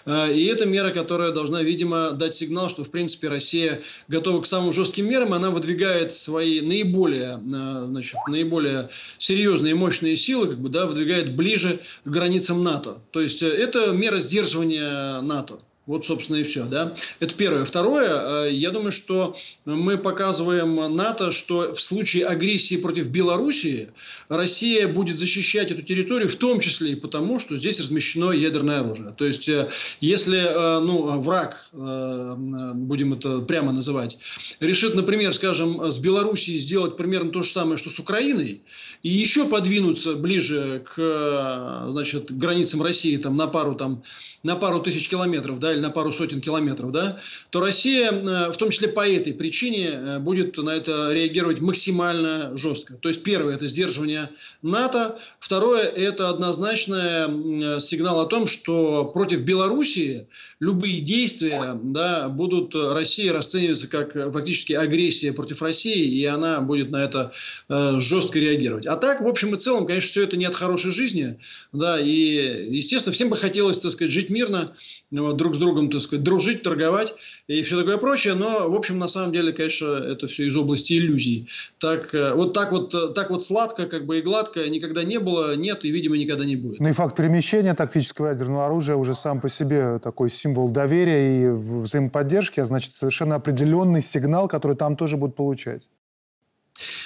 Э, и это мера, которая должна, видимо, дать сигнал, что, в принципе, Россия готова к самым жестким мерам. Она выдвигает свои наиболее, э, значит, наиболее серьезные и мощные силы, как бы, да, выдвигает ближе к границам НАТО. То есть, это мера сдерживания НАТО. Вот, собственно, и все. Да? Это первое. Второе, э, я думаю, что мы показываем НАТО, что в случае агрессии против Белоруссии Россия будет защищать эту территорию, в том числе и потому, что здесь размещено ядерное оружие. То есть, э, если э, ну, враг, будем это прямо называть, решит, например, скажем, с Белоруссией сделать примерно то же самое, что с Украиной, и еще подвинуться ближе к значит, границам России там, на пару там, на пару тысяч километров, да, или на пару сотен километров, да, то Россия, э, в том числе по этой причине, э, будет на это реагировать максимально жестко. То есть, первое – это сдерживание НАТО, второе – это однозначный сигнал о том, что против Белоруссии любые действия да, будут России расцениваться как фактически агрессия против России, и она будет на это э, жестко реагировать. А так, в общем и целом, конечно, все это не от хорошей жизни, да, и, естественно, всем бы хотелось, так сказать, жить мирно, друг с другом, так сказать, дружить, торговать и все такое прочее. Но, в общем, на самом деле, конечно, это все из области иллюзий. Так, э, вот так вот, э, так вот сладко, как бы и гладко никогда не было, нет и, видимо, никогда не будет. Ну и факт перемещения тактического ядерного оружия уже сам по себе такой символ доверия и взаимоподдержки, а значит, совершенно определенный сигнал, который там тоже будут получать.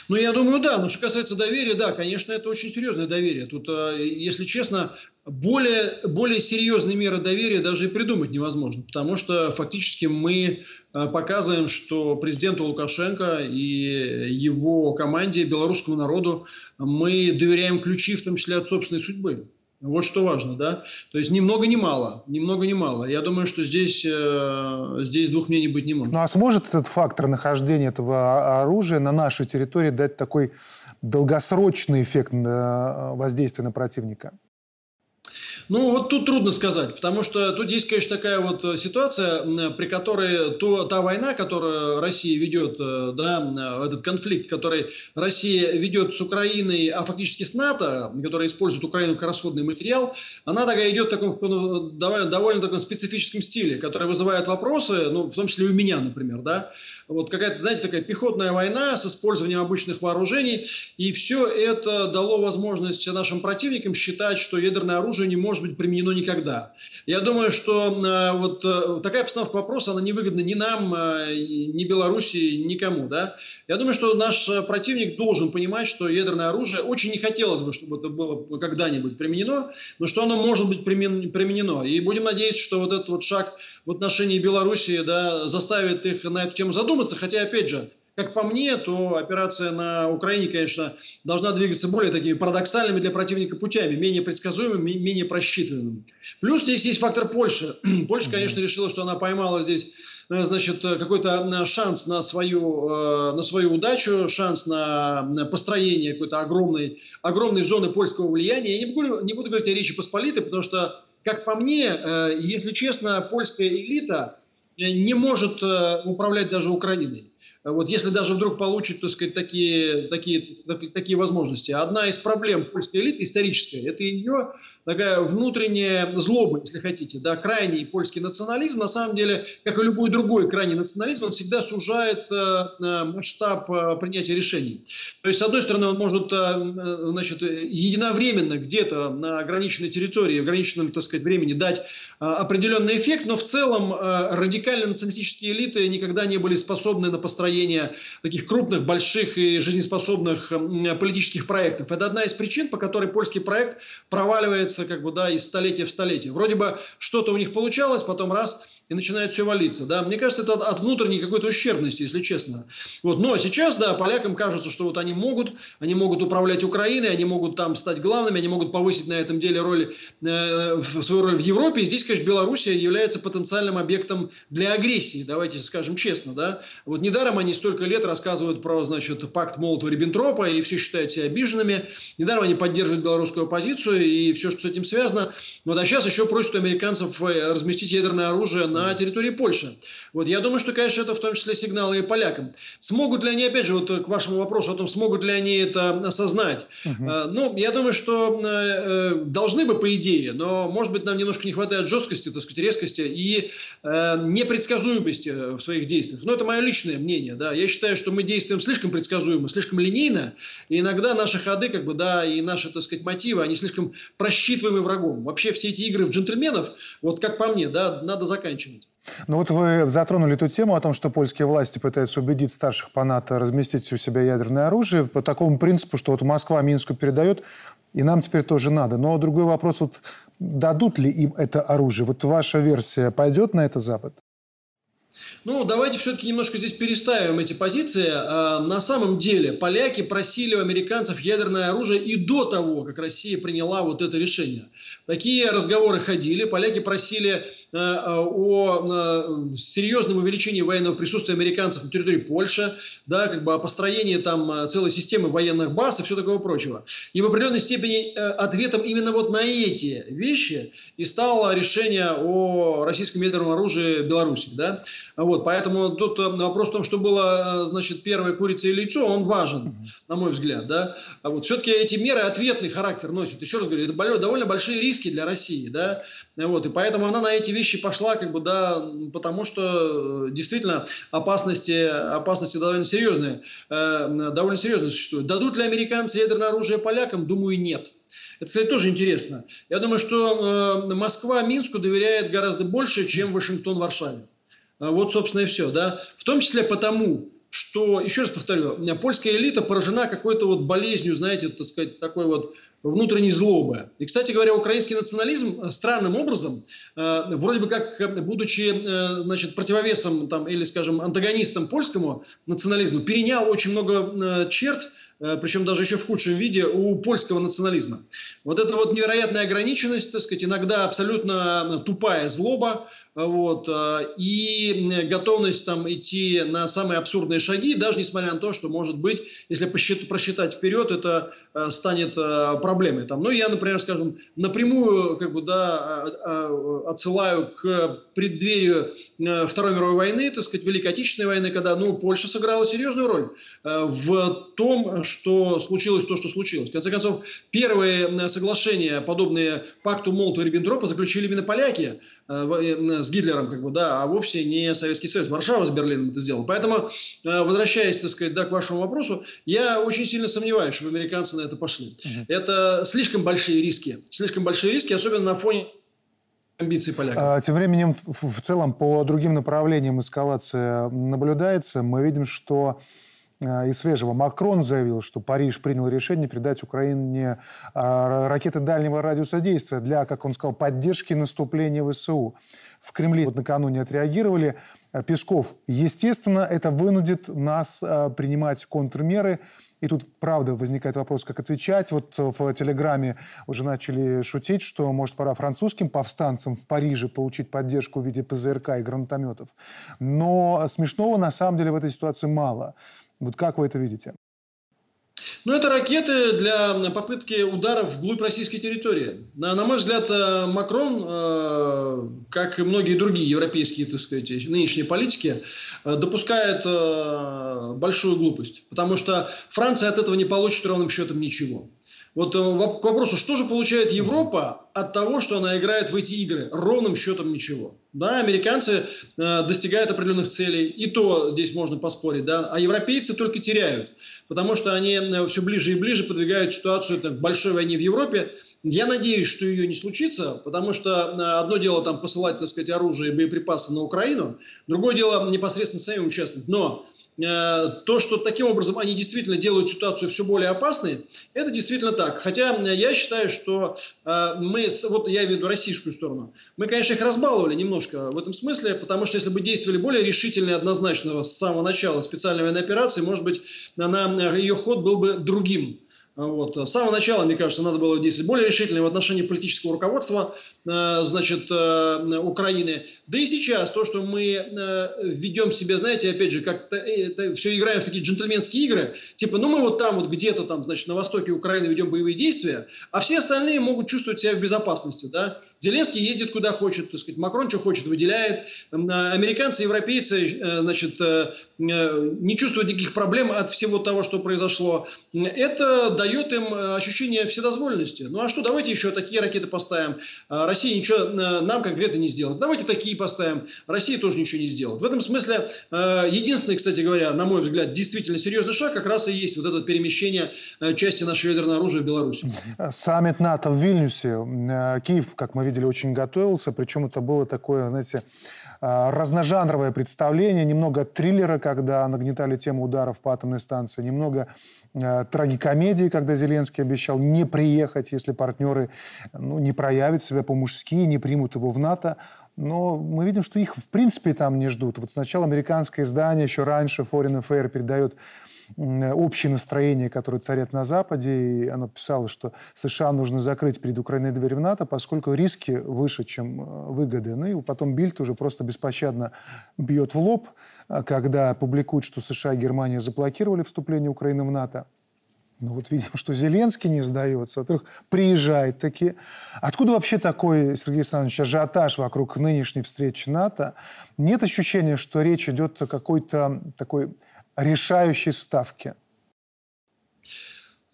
Ну, я думаю, да. Но что касается доверия, да, конечно, это очень серьезное доверие. Тут, э, если честно, более, более серьезные меры доверия даже и придумать невозможно. Потому что фактически мы э, показываем, что президенту Лукашенко и его команде, белорусскому народу, мы доверяем ключи, в том числе от собственной судьбы. Вот что важно, да. То есть ни много ни мало, ни много ни мало. Я думаю, что здесь, э, здесь двух мнений быть не может. Ну а сможет этот фактор нахождения этого оружия на нашей территории дать такой долгосрочный эффект э, воздействие на противника? Ну, вот тут трудно сказать, потому что тут есть, конечно, такая вот э, ситуация, при которой то, та война, которую Россия ведет, э, да, этот конфликт, который Россия ведет с Украиной, а фактически с НАТО, которая использует Украину как расходный материал, она такая идет в таком ну, довольно, довольно таком специфическом стиле, который вызывает вопросы, ну, в том числе и у меня, например, да, вот какая-то, знаете, такая пехотная война с использованием обычных вооружений, и все это дало возможность нашим противникам считать, что ядерное оружие не может быть применено никогда. Я думаю, что э, вот э, такая постановка вопроса, она невыгодна ни нам, э, ни Белоруссии, никому. Да? Я думаю, что наш противник должен понимать, что ядерное оружие очень не хотелось бы, чтобы это было когда-нибудь применено, но что оно может быть применено. И будем надеяться, что вот этот вот шаг в отношении Белоруссии да, заставит их на эту тему задуматься. Хотя, опять же, как по мне, то операция на Украине, конечно, должна двигаться более такими парадоксальными для противника путями, менее предсказуемыми, менее просчитанными. Плюс здесь есть фактор Польши. Польша, конечно, решила, что она поймала здесь э, значит, какой-то э, шанс на свою, э, на свою удачу, шанс на построение какой-то огромной, огромной зоны польского влияния. Я не буду, не буду говорить о Речи Посполитой, потому что, как по мне, если честно, польская элита не может управлять даже Украиной. Вот если даже вдруг получит, так сказать, такие, такие, такие возможности. Одна из проблем польской элиты историческая, это ее такая внутренняя злоба, если хотите, да, крайний польский национализм, на самом деле, как и любой другой крайний национализм, он всегда сужает э, э масштаб э, принятия решений. То есть, с одной стороны, он может, значит, единовременно где-то на ограниченной территории, в ограниченном, так сказать, времени дать определенный эффект, но в целом радикально националистические элиты никогда не были способны на построения таких крупных, больших и жизнеспособных политических проектов. Это одна из причин, по которой польский проект проваливается как бы, да, из столетия в столетие. Вроде бы что-то у них получалось, потом раз – и начинает все валиться. Да? Мне кажется, это от внутренней какой-то ущербности, если честно. Вот. Но сейчас, да, полякам кажется, что вот они могут, они могут управлять Украиной, они могут там стать главными, они могут повысить на этом деле роль, э, свою роль в Европе. И здесь, конечно, Белоруссия является потенциальным объектом для агрессии, давайте скажем честно. Да? Вот недаром они столько лет рассказывают про, значит, пакт Молотова-Риббентропа и все считают себя обиженными. Недаром они поддерживают белорусскую оппозицию и все, что с этим связано. Вот, а сейчас еще просят у американцев э, разместить ядерное оружие на территории Польши. Вот я думаю, что, конечно, это в том числе сигналы и полякам. Смогут ли они, опять же, вот к вашему вопросу о том, смогут ли они это осознать? Угу. Ну, я думаю, что э, э, должны бы, по идее, но, может быть, нам немножко не хватает жесткости, так сказать, резкости и э, непредсказуемости в своих действиях. Но это мое личное мнение, да. Я считаю, что мы действуем слишком предсказуемо, слишком линейно, и иногда наши ходы, как бы, да, и наши, так сказать, мотивы, они слишком просчитываемы врагом. Вообще все эти игры в джентльменов, вот как по мне, да, надо заканчивать. Ну вот вы затронули эту тему о том, что польские власти пытаются убедить старших по НАТО разместить у себя ядерное оружие по такому принципу, что вот Москва Минску передает, и нам теперь тоже надо. Но другой вопрос, вот дадут ли им это оружие? Вот ваша версия пойдет на это Запад? Ну, давайте все-таки немножко здесь переставим эти позиции. А, на самом деле, поляки просили у американцев ядерное оружие и до того, как Россия приняла вот это решение. Такие разговоры ходили. Поляки просили о э, серьезном увеличении военного присутствия американцев на территории Польши, да, как бы о построении там э, целой системы военных баз и все такого прочего. И в определенной степени ответом именно вот на эти вещи и стало решение о российском ядерном оружии в Беларуси. Да? Вот, поэтому тут вопрос в том, что было, значит, первое курица и яйцо, он важен, на мой взгляд. Да? А вот все-таки эти меры ответный характер носят. Еще раз говорю, это довольно большие риски для России. Да? Вот, и поэтому она на эти вещи пошла, как бы, да, потому что э, действительно опасности, опасности довольно серьезные, э, довольно серьезные существуют. Дадут ли американцы ядерное оружие полякам? Думаю, нет. Это, кстати, тоже интересно. Я думаю, что э, Москва Минску доверяет гораздо больше, чем Вашингтон Варшаве. Вот, собственно, и все. Да? В том числе потому, что, еще раз повторю, польская элита поражена какой-то вот болезнью, знаете, так сказать, такой вот внутренней злобы. И, кстати говоря, украинский национализм э, странным образом, э, вроде бы как э, будучи э, значит, противовесом там, или, скажем, антагонистом польскому национализму, перенял очень много э, черт, э, причем даже еще в худшем виде, у польского национализма. Вот эта вот невероятная ограниченность, так сказать, иногда абсолютно тупая злоба, вот, э, и готовность там идти на самые абсурдные шаги, даже несмотря на то, что, может быть, если посчитать, просчитать вперед, это э, станет э, проблемой. Там, ну, я, например, скажем, напрямую как бы, да, а, а, отсылаю к преддверию Второй мировой войны, так сказать, Великой Отечественной войны, когда ну, Польша сыграла серьезную роль в том, что случилось то, что случилось. В конце концов, первые соглашения, подобные пакту Молотова-Риббентропа, заключили именно поляки с Гитлером, как бы, да, а вовсе не Советский Союз. Варшава с Берлином это сделала. Поэтому, э, возвращаясь, так сказать, да, к вашему вопросу, я очень сильно сомневаюсь, что американцы на это пошли. Угу. Это слишком большие риски. Слишком большие риски, особенно на фоне амбиций поляков. А, тем временем, в, в целом, по другим направлениям эскалация наблюдается. Мы видим, что Э, и свежего. Макрон заявил, что Париж принял решение передать Украине а, ракеты дальнего радиуса действия для, как он сказал, поддержки наступления ВСУ. В Кремле вот накануне отреагировали. Э, Песков, естественно, это вынудит нас э, принимать контрмеры. И тут, правда, возникает вопрос, как отвечать. Вот в Телеграме уже начали шутить, что, может, пора французским повстанцам в Париже получить поддержку в виде ПЗРК и гранатометов. Но смешного на самом деле в этой ситуации мало. Вот как вы это видите? Ну, это ракеты для попытки ударов вглубь российской территории. На, на мой взгляд, э, Макрон, э, как и многие другие европейские, так сказать, нынешние политики, э, допускает э, большую глупость. Потому что Франция от этого не получит ровным счетом ничего. Вот э, к вопросу, что же получает Европа от того, что она играет в эти игры? Ровным счетом ничего. Да, американцы э, достигают определенных целей, и то здесь можно поспорить, да, а европейцы только теряют, потому что они э, все ближе и ближе подвигают ситуацию там, к большой войне в Европе. Я надеюсь, что ее не случится, потому что э, одно дело там посылать, так сказать, оружие и боеприпасы на Украину, другое дело непосредственно самим участвовать. Но то, что таким образом они действительно делают ситуацию все более опасной, это действительно так. Хотя я считаю, что э, мы, вот я имею в виду российскую сторону, мы, конечно, их разбаловали немножко в этом смысле, потому что если бы действовали более решительно и однозначно с самого начала специальной военной операции, может быть, на ее ход был бы другим. Вот. С самого начала, мне кажется, надо было действовать более решительно в отношении политического руководства э, значит, э, Украины. Да и сейчас то, что мы э, ведем себя, знаете, опять же, как-то все играем в такие джентльменские игры, типа, ну мы вот там вот где-то там, значит, на востоке Украины ведем боевые действия, а все остальные могут чувствовать себя в безопасности, да. Зеленский ездит куда хочет, так сказать, Макрон что хочет, выделяет. Американцы, европейцы, значит, не чувствуют никаких проблем от всего того, что произошло. Это дает им э, ощущение вседозволенности. Ну а что, давайте еще такие ракеты поставим. А, Россия ничего э, нам конкретно не сделает. Давайте такие поставим. Россия тоже ничего не сделает. В этом смысле э, единственный, кстати говоря, на мой взгляд, действительно серьезный шаг как раз и есть вот это перемещение части нашего ядерного оружия в Беларусь. Саммит НАТО в Вильнюсе. Киев, как мы видели, очень готовился. Причем это было такое, знаете, а, разножанровое представление, немного триллера, когда нагнетали тему ударов по атомной станции, немного а, трагикомедии, когда Зеленский обещал не приехать, если партнеры ну, не проявят себя по-мужски, не примут его в НАТО. Но мы видим, что их в принципе там не ждут. Вот сначала американское издание еще раньше, Foreign Affair, передает общее настроение, которое царят на Западе. И оно писало, что США нужно закрыть перед Украиной дверь в НАТО, поскольку риски выше, чем э, выгоды. Ну и потом Бильд уже просто беспощадно бьет в лоб, э, когда публикуют, что США и Германия заблокировали вступление Украины в НАТО. Ну вот видим, что Зеленский не сдается. Во-первых, приезжает таки. Откуда вообще такой, Сергей Александрович, ажиотаж вокруг нынешней встречи НАТО? Нет ощущения, что речь идет о какой-то такой решающей ставки?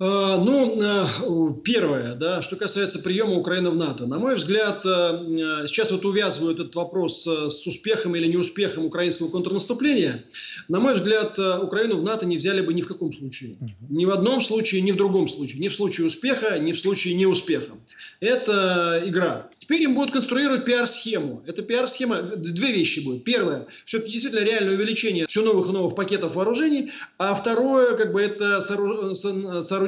А, ну, э, первое, да, что касается приема Украины в НАТО. На мой взгляд, э, сейчас вот увязывают этот вопрос э, с успехом или неуспехом украинского контрнаступления. На мой взгляд, Украину в НАТО не взяли бы ни в каком случае. Ни в одном случае, ни в другом случае. Ни в случае успеха, ни в случае неуспеха. Это игра. Теперь им будут конструировать пиар-схему. Эта пиар-схема, две вещи будет. Первое, все-таки действительно реальное увеличение все новых и новых пакетов вооружений. А второе, как бы это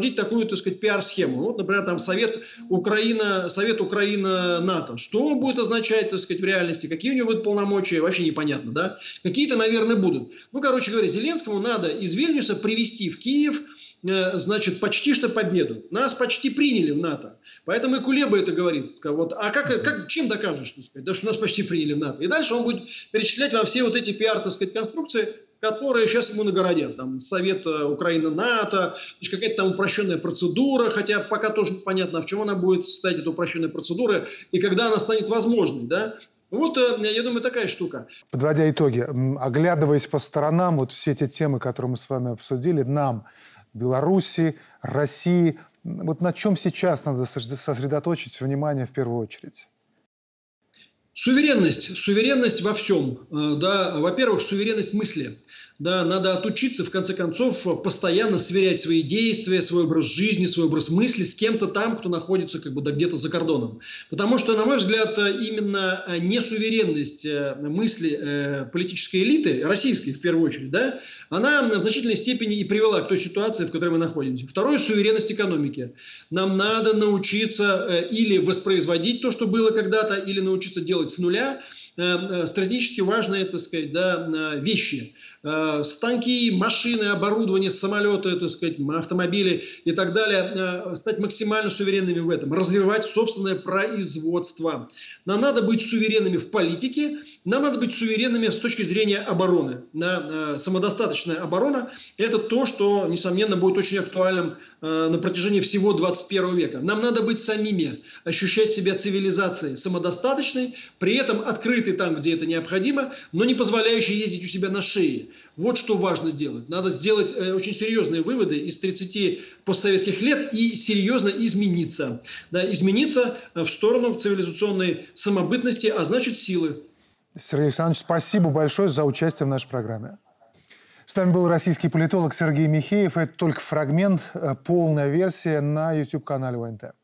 соорудить такую, так сказать, пиар-схему. Вот, например, там Совет Украина, Совет Украина-НАТО. Что будет означать, так сказать, в реальности? Какие у него будут полномочия? Вообще непонятно, да? Какие-то, наверное, будут. Ну, короче говоря, Зеленскому надо из Вильнюса привести в Киев – Э, значит, почти что победу. Нас почти приняли в НАТО. Поэтому и Кулеба это говорит. Вот, а как, как, чем докажешь, так сказать, да, что нас почти приняли в НАТО? И дальше он будет перечислять вам все вот эти пиар, так сказать, конструкции, которые сейчас ему нагородят. Там Совет э, Украина-НАТО, какая-то там упрощенная процедура, хотя пока тоже непонятно, в чем она будет состоять, эта упрощенная процедура, и когда она станет возможной, да, вот, э, я думаю, такая штука. Подводя итоги, оглядываясь по сторонам, вот все эти темы, которые мы с вами обсудили, нам Беларуси, России. Вот на чем сейчас надо сосредоточить внимание в первую очередь? Суверенность, суверенность во всем. Э, да, во-первых, суверенность мысли. Да, надо отучиться, в конце концов, постоянно сверять свои действия, свой образ жизни, свой образ мысли с кем-то там, кто находится как бы да, где-то за кордоном. Потому что, на мой взгляд, именно несуверенность э, мысли э, политической элиты, российской в первую очередь, да, она в значительной степени и привела к той ситуации, в которой мы находимся. Второе – суверенность экономики. Нам надо научиться э, или воспроизводить то, что было когда-то, или научиться делать с нуля – Э, э, стратегически важные, так сказать, да, э, вещи. Станки, машины, оборудование, самолеты, так сказать, автомобили и так далее, стать максимально суверенными в этом, развивать собственное производство. Нам надо быть суверенными в политике, нам надо быть суверенными с точки зрения обороны. На, самодостаточная оборона – это то, что, несомненно, будет очень актуальным на протяжении всего 21 века. Нам надо быть самими, ощущать себя цивилизацией самодостаточной, при этом открыть открытый там, где это необходимо, но не позволяющий ездить у себя на шее. Вот что важно сделать. Надо сделать э, очень серьезные выводы из 30 постсоветских лет и серьезно измениться. Да, измениться э, в сторону цивилизационной самобытности, а значит силы. Сергей Александрович, спасибо большое за участие в нашей программе. С нами был российский политолог Сергей Михеев. Это только фрагмент, э, полная версия на YouTube-канале ОНТ.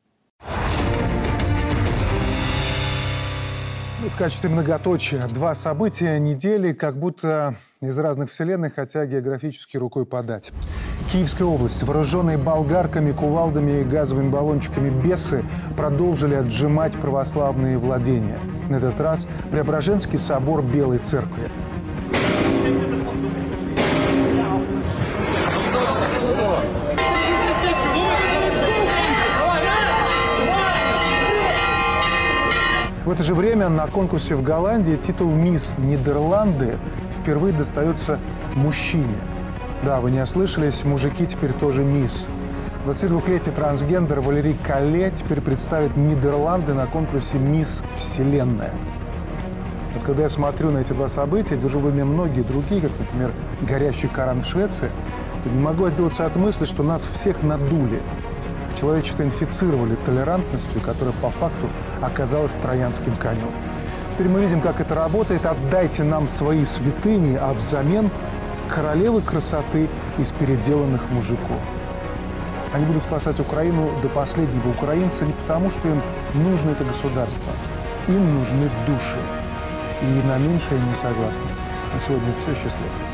Ну, в качестве многоточия два события недели, как будто из разных вселенных, хотя географически рукой подать. Киевская область. Вооруженные болгарками, кувалдами и газовыми баллончиками бесы продолжили отжимать православные владения. На этот раз Преображенский собор Белой Церкви. В это же время на конкурсе в Голландии титул «Мисс Нидерланды» впервые достается мужчине. Да, вы не ослышались, мужики теперь тоже мисс. 22-летний трансгендер Валерий Кале теперь представит Нидерланды на конкурсе «Мисс Вселенная». Вот когда я смотрю на эти два события, держу в уме многие другие, как, например, горящий Коран в Швеции, то не могу отделаться от мысли, что нас всех надули – человечество инфицировали толерантностью, которая по факту оказалась троянским конем. Теперь мы видим, как это работает. Отдайте нам свои святыни, а взамен королевы красоты из переделанных мужиков. Они будут спасать Украину до последнего украинца не потому, что им нужно это государство. Им нужны души. и на меньшее не согласны. На сегодня все. Счастливо.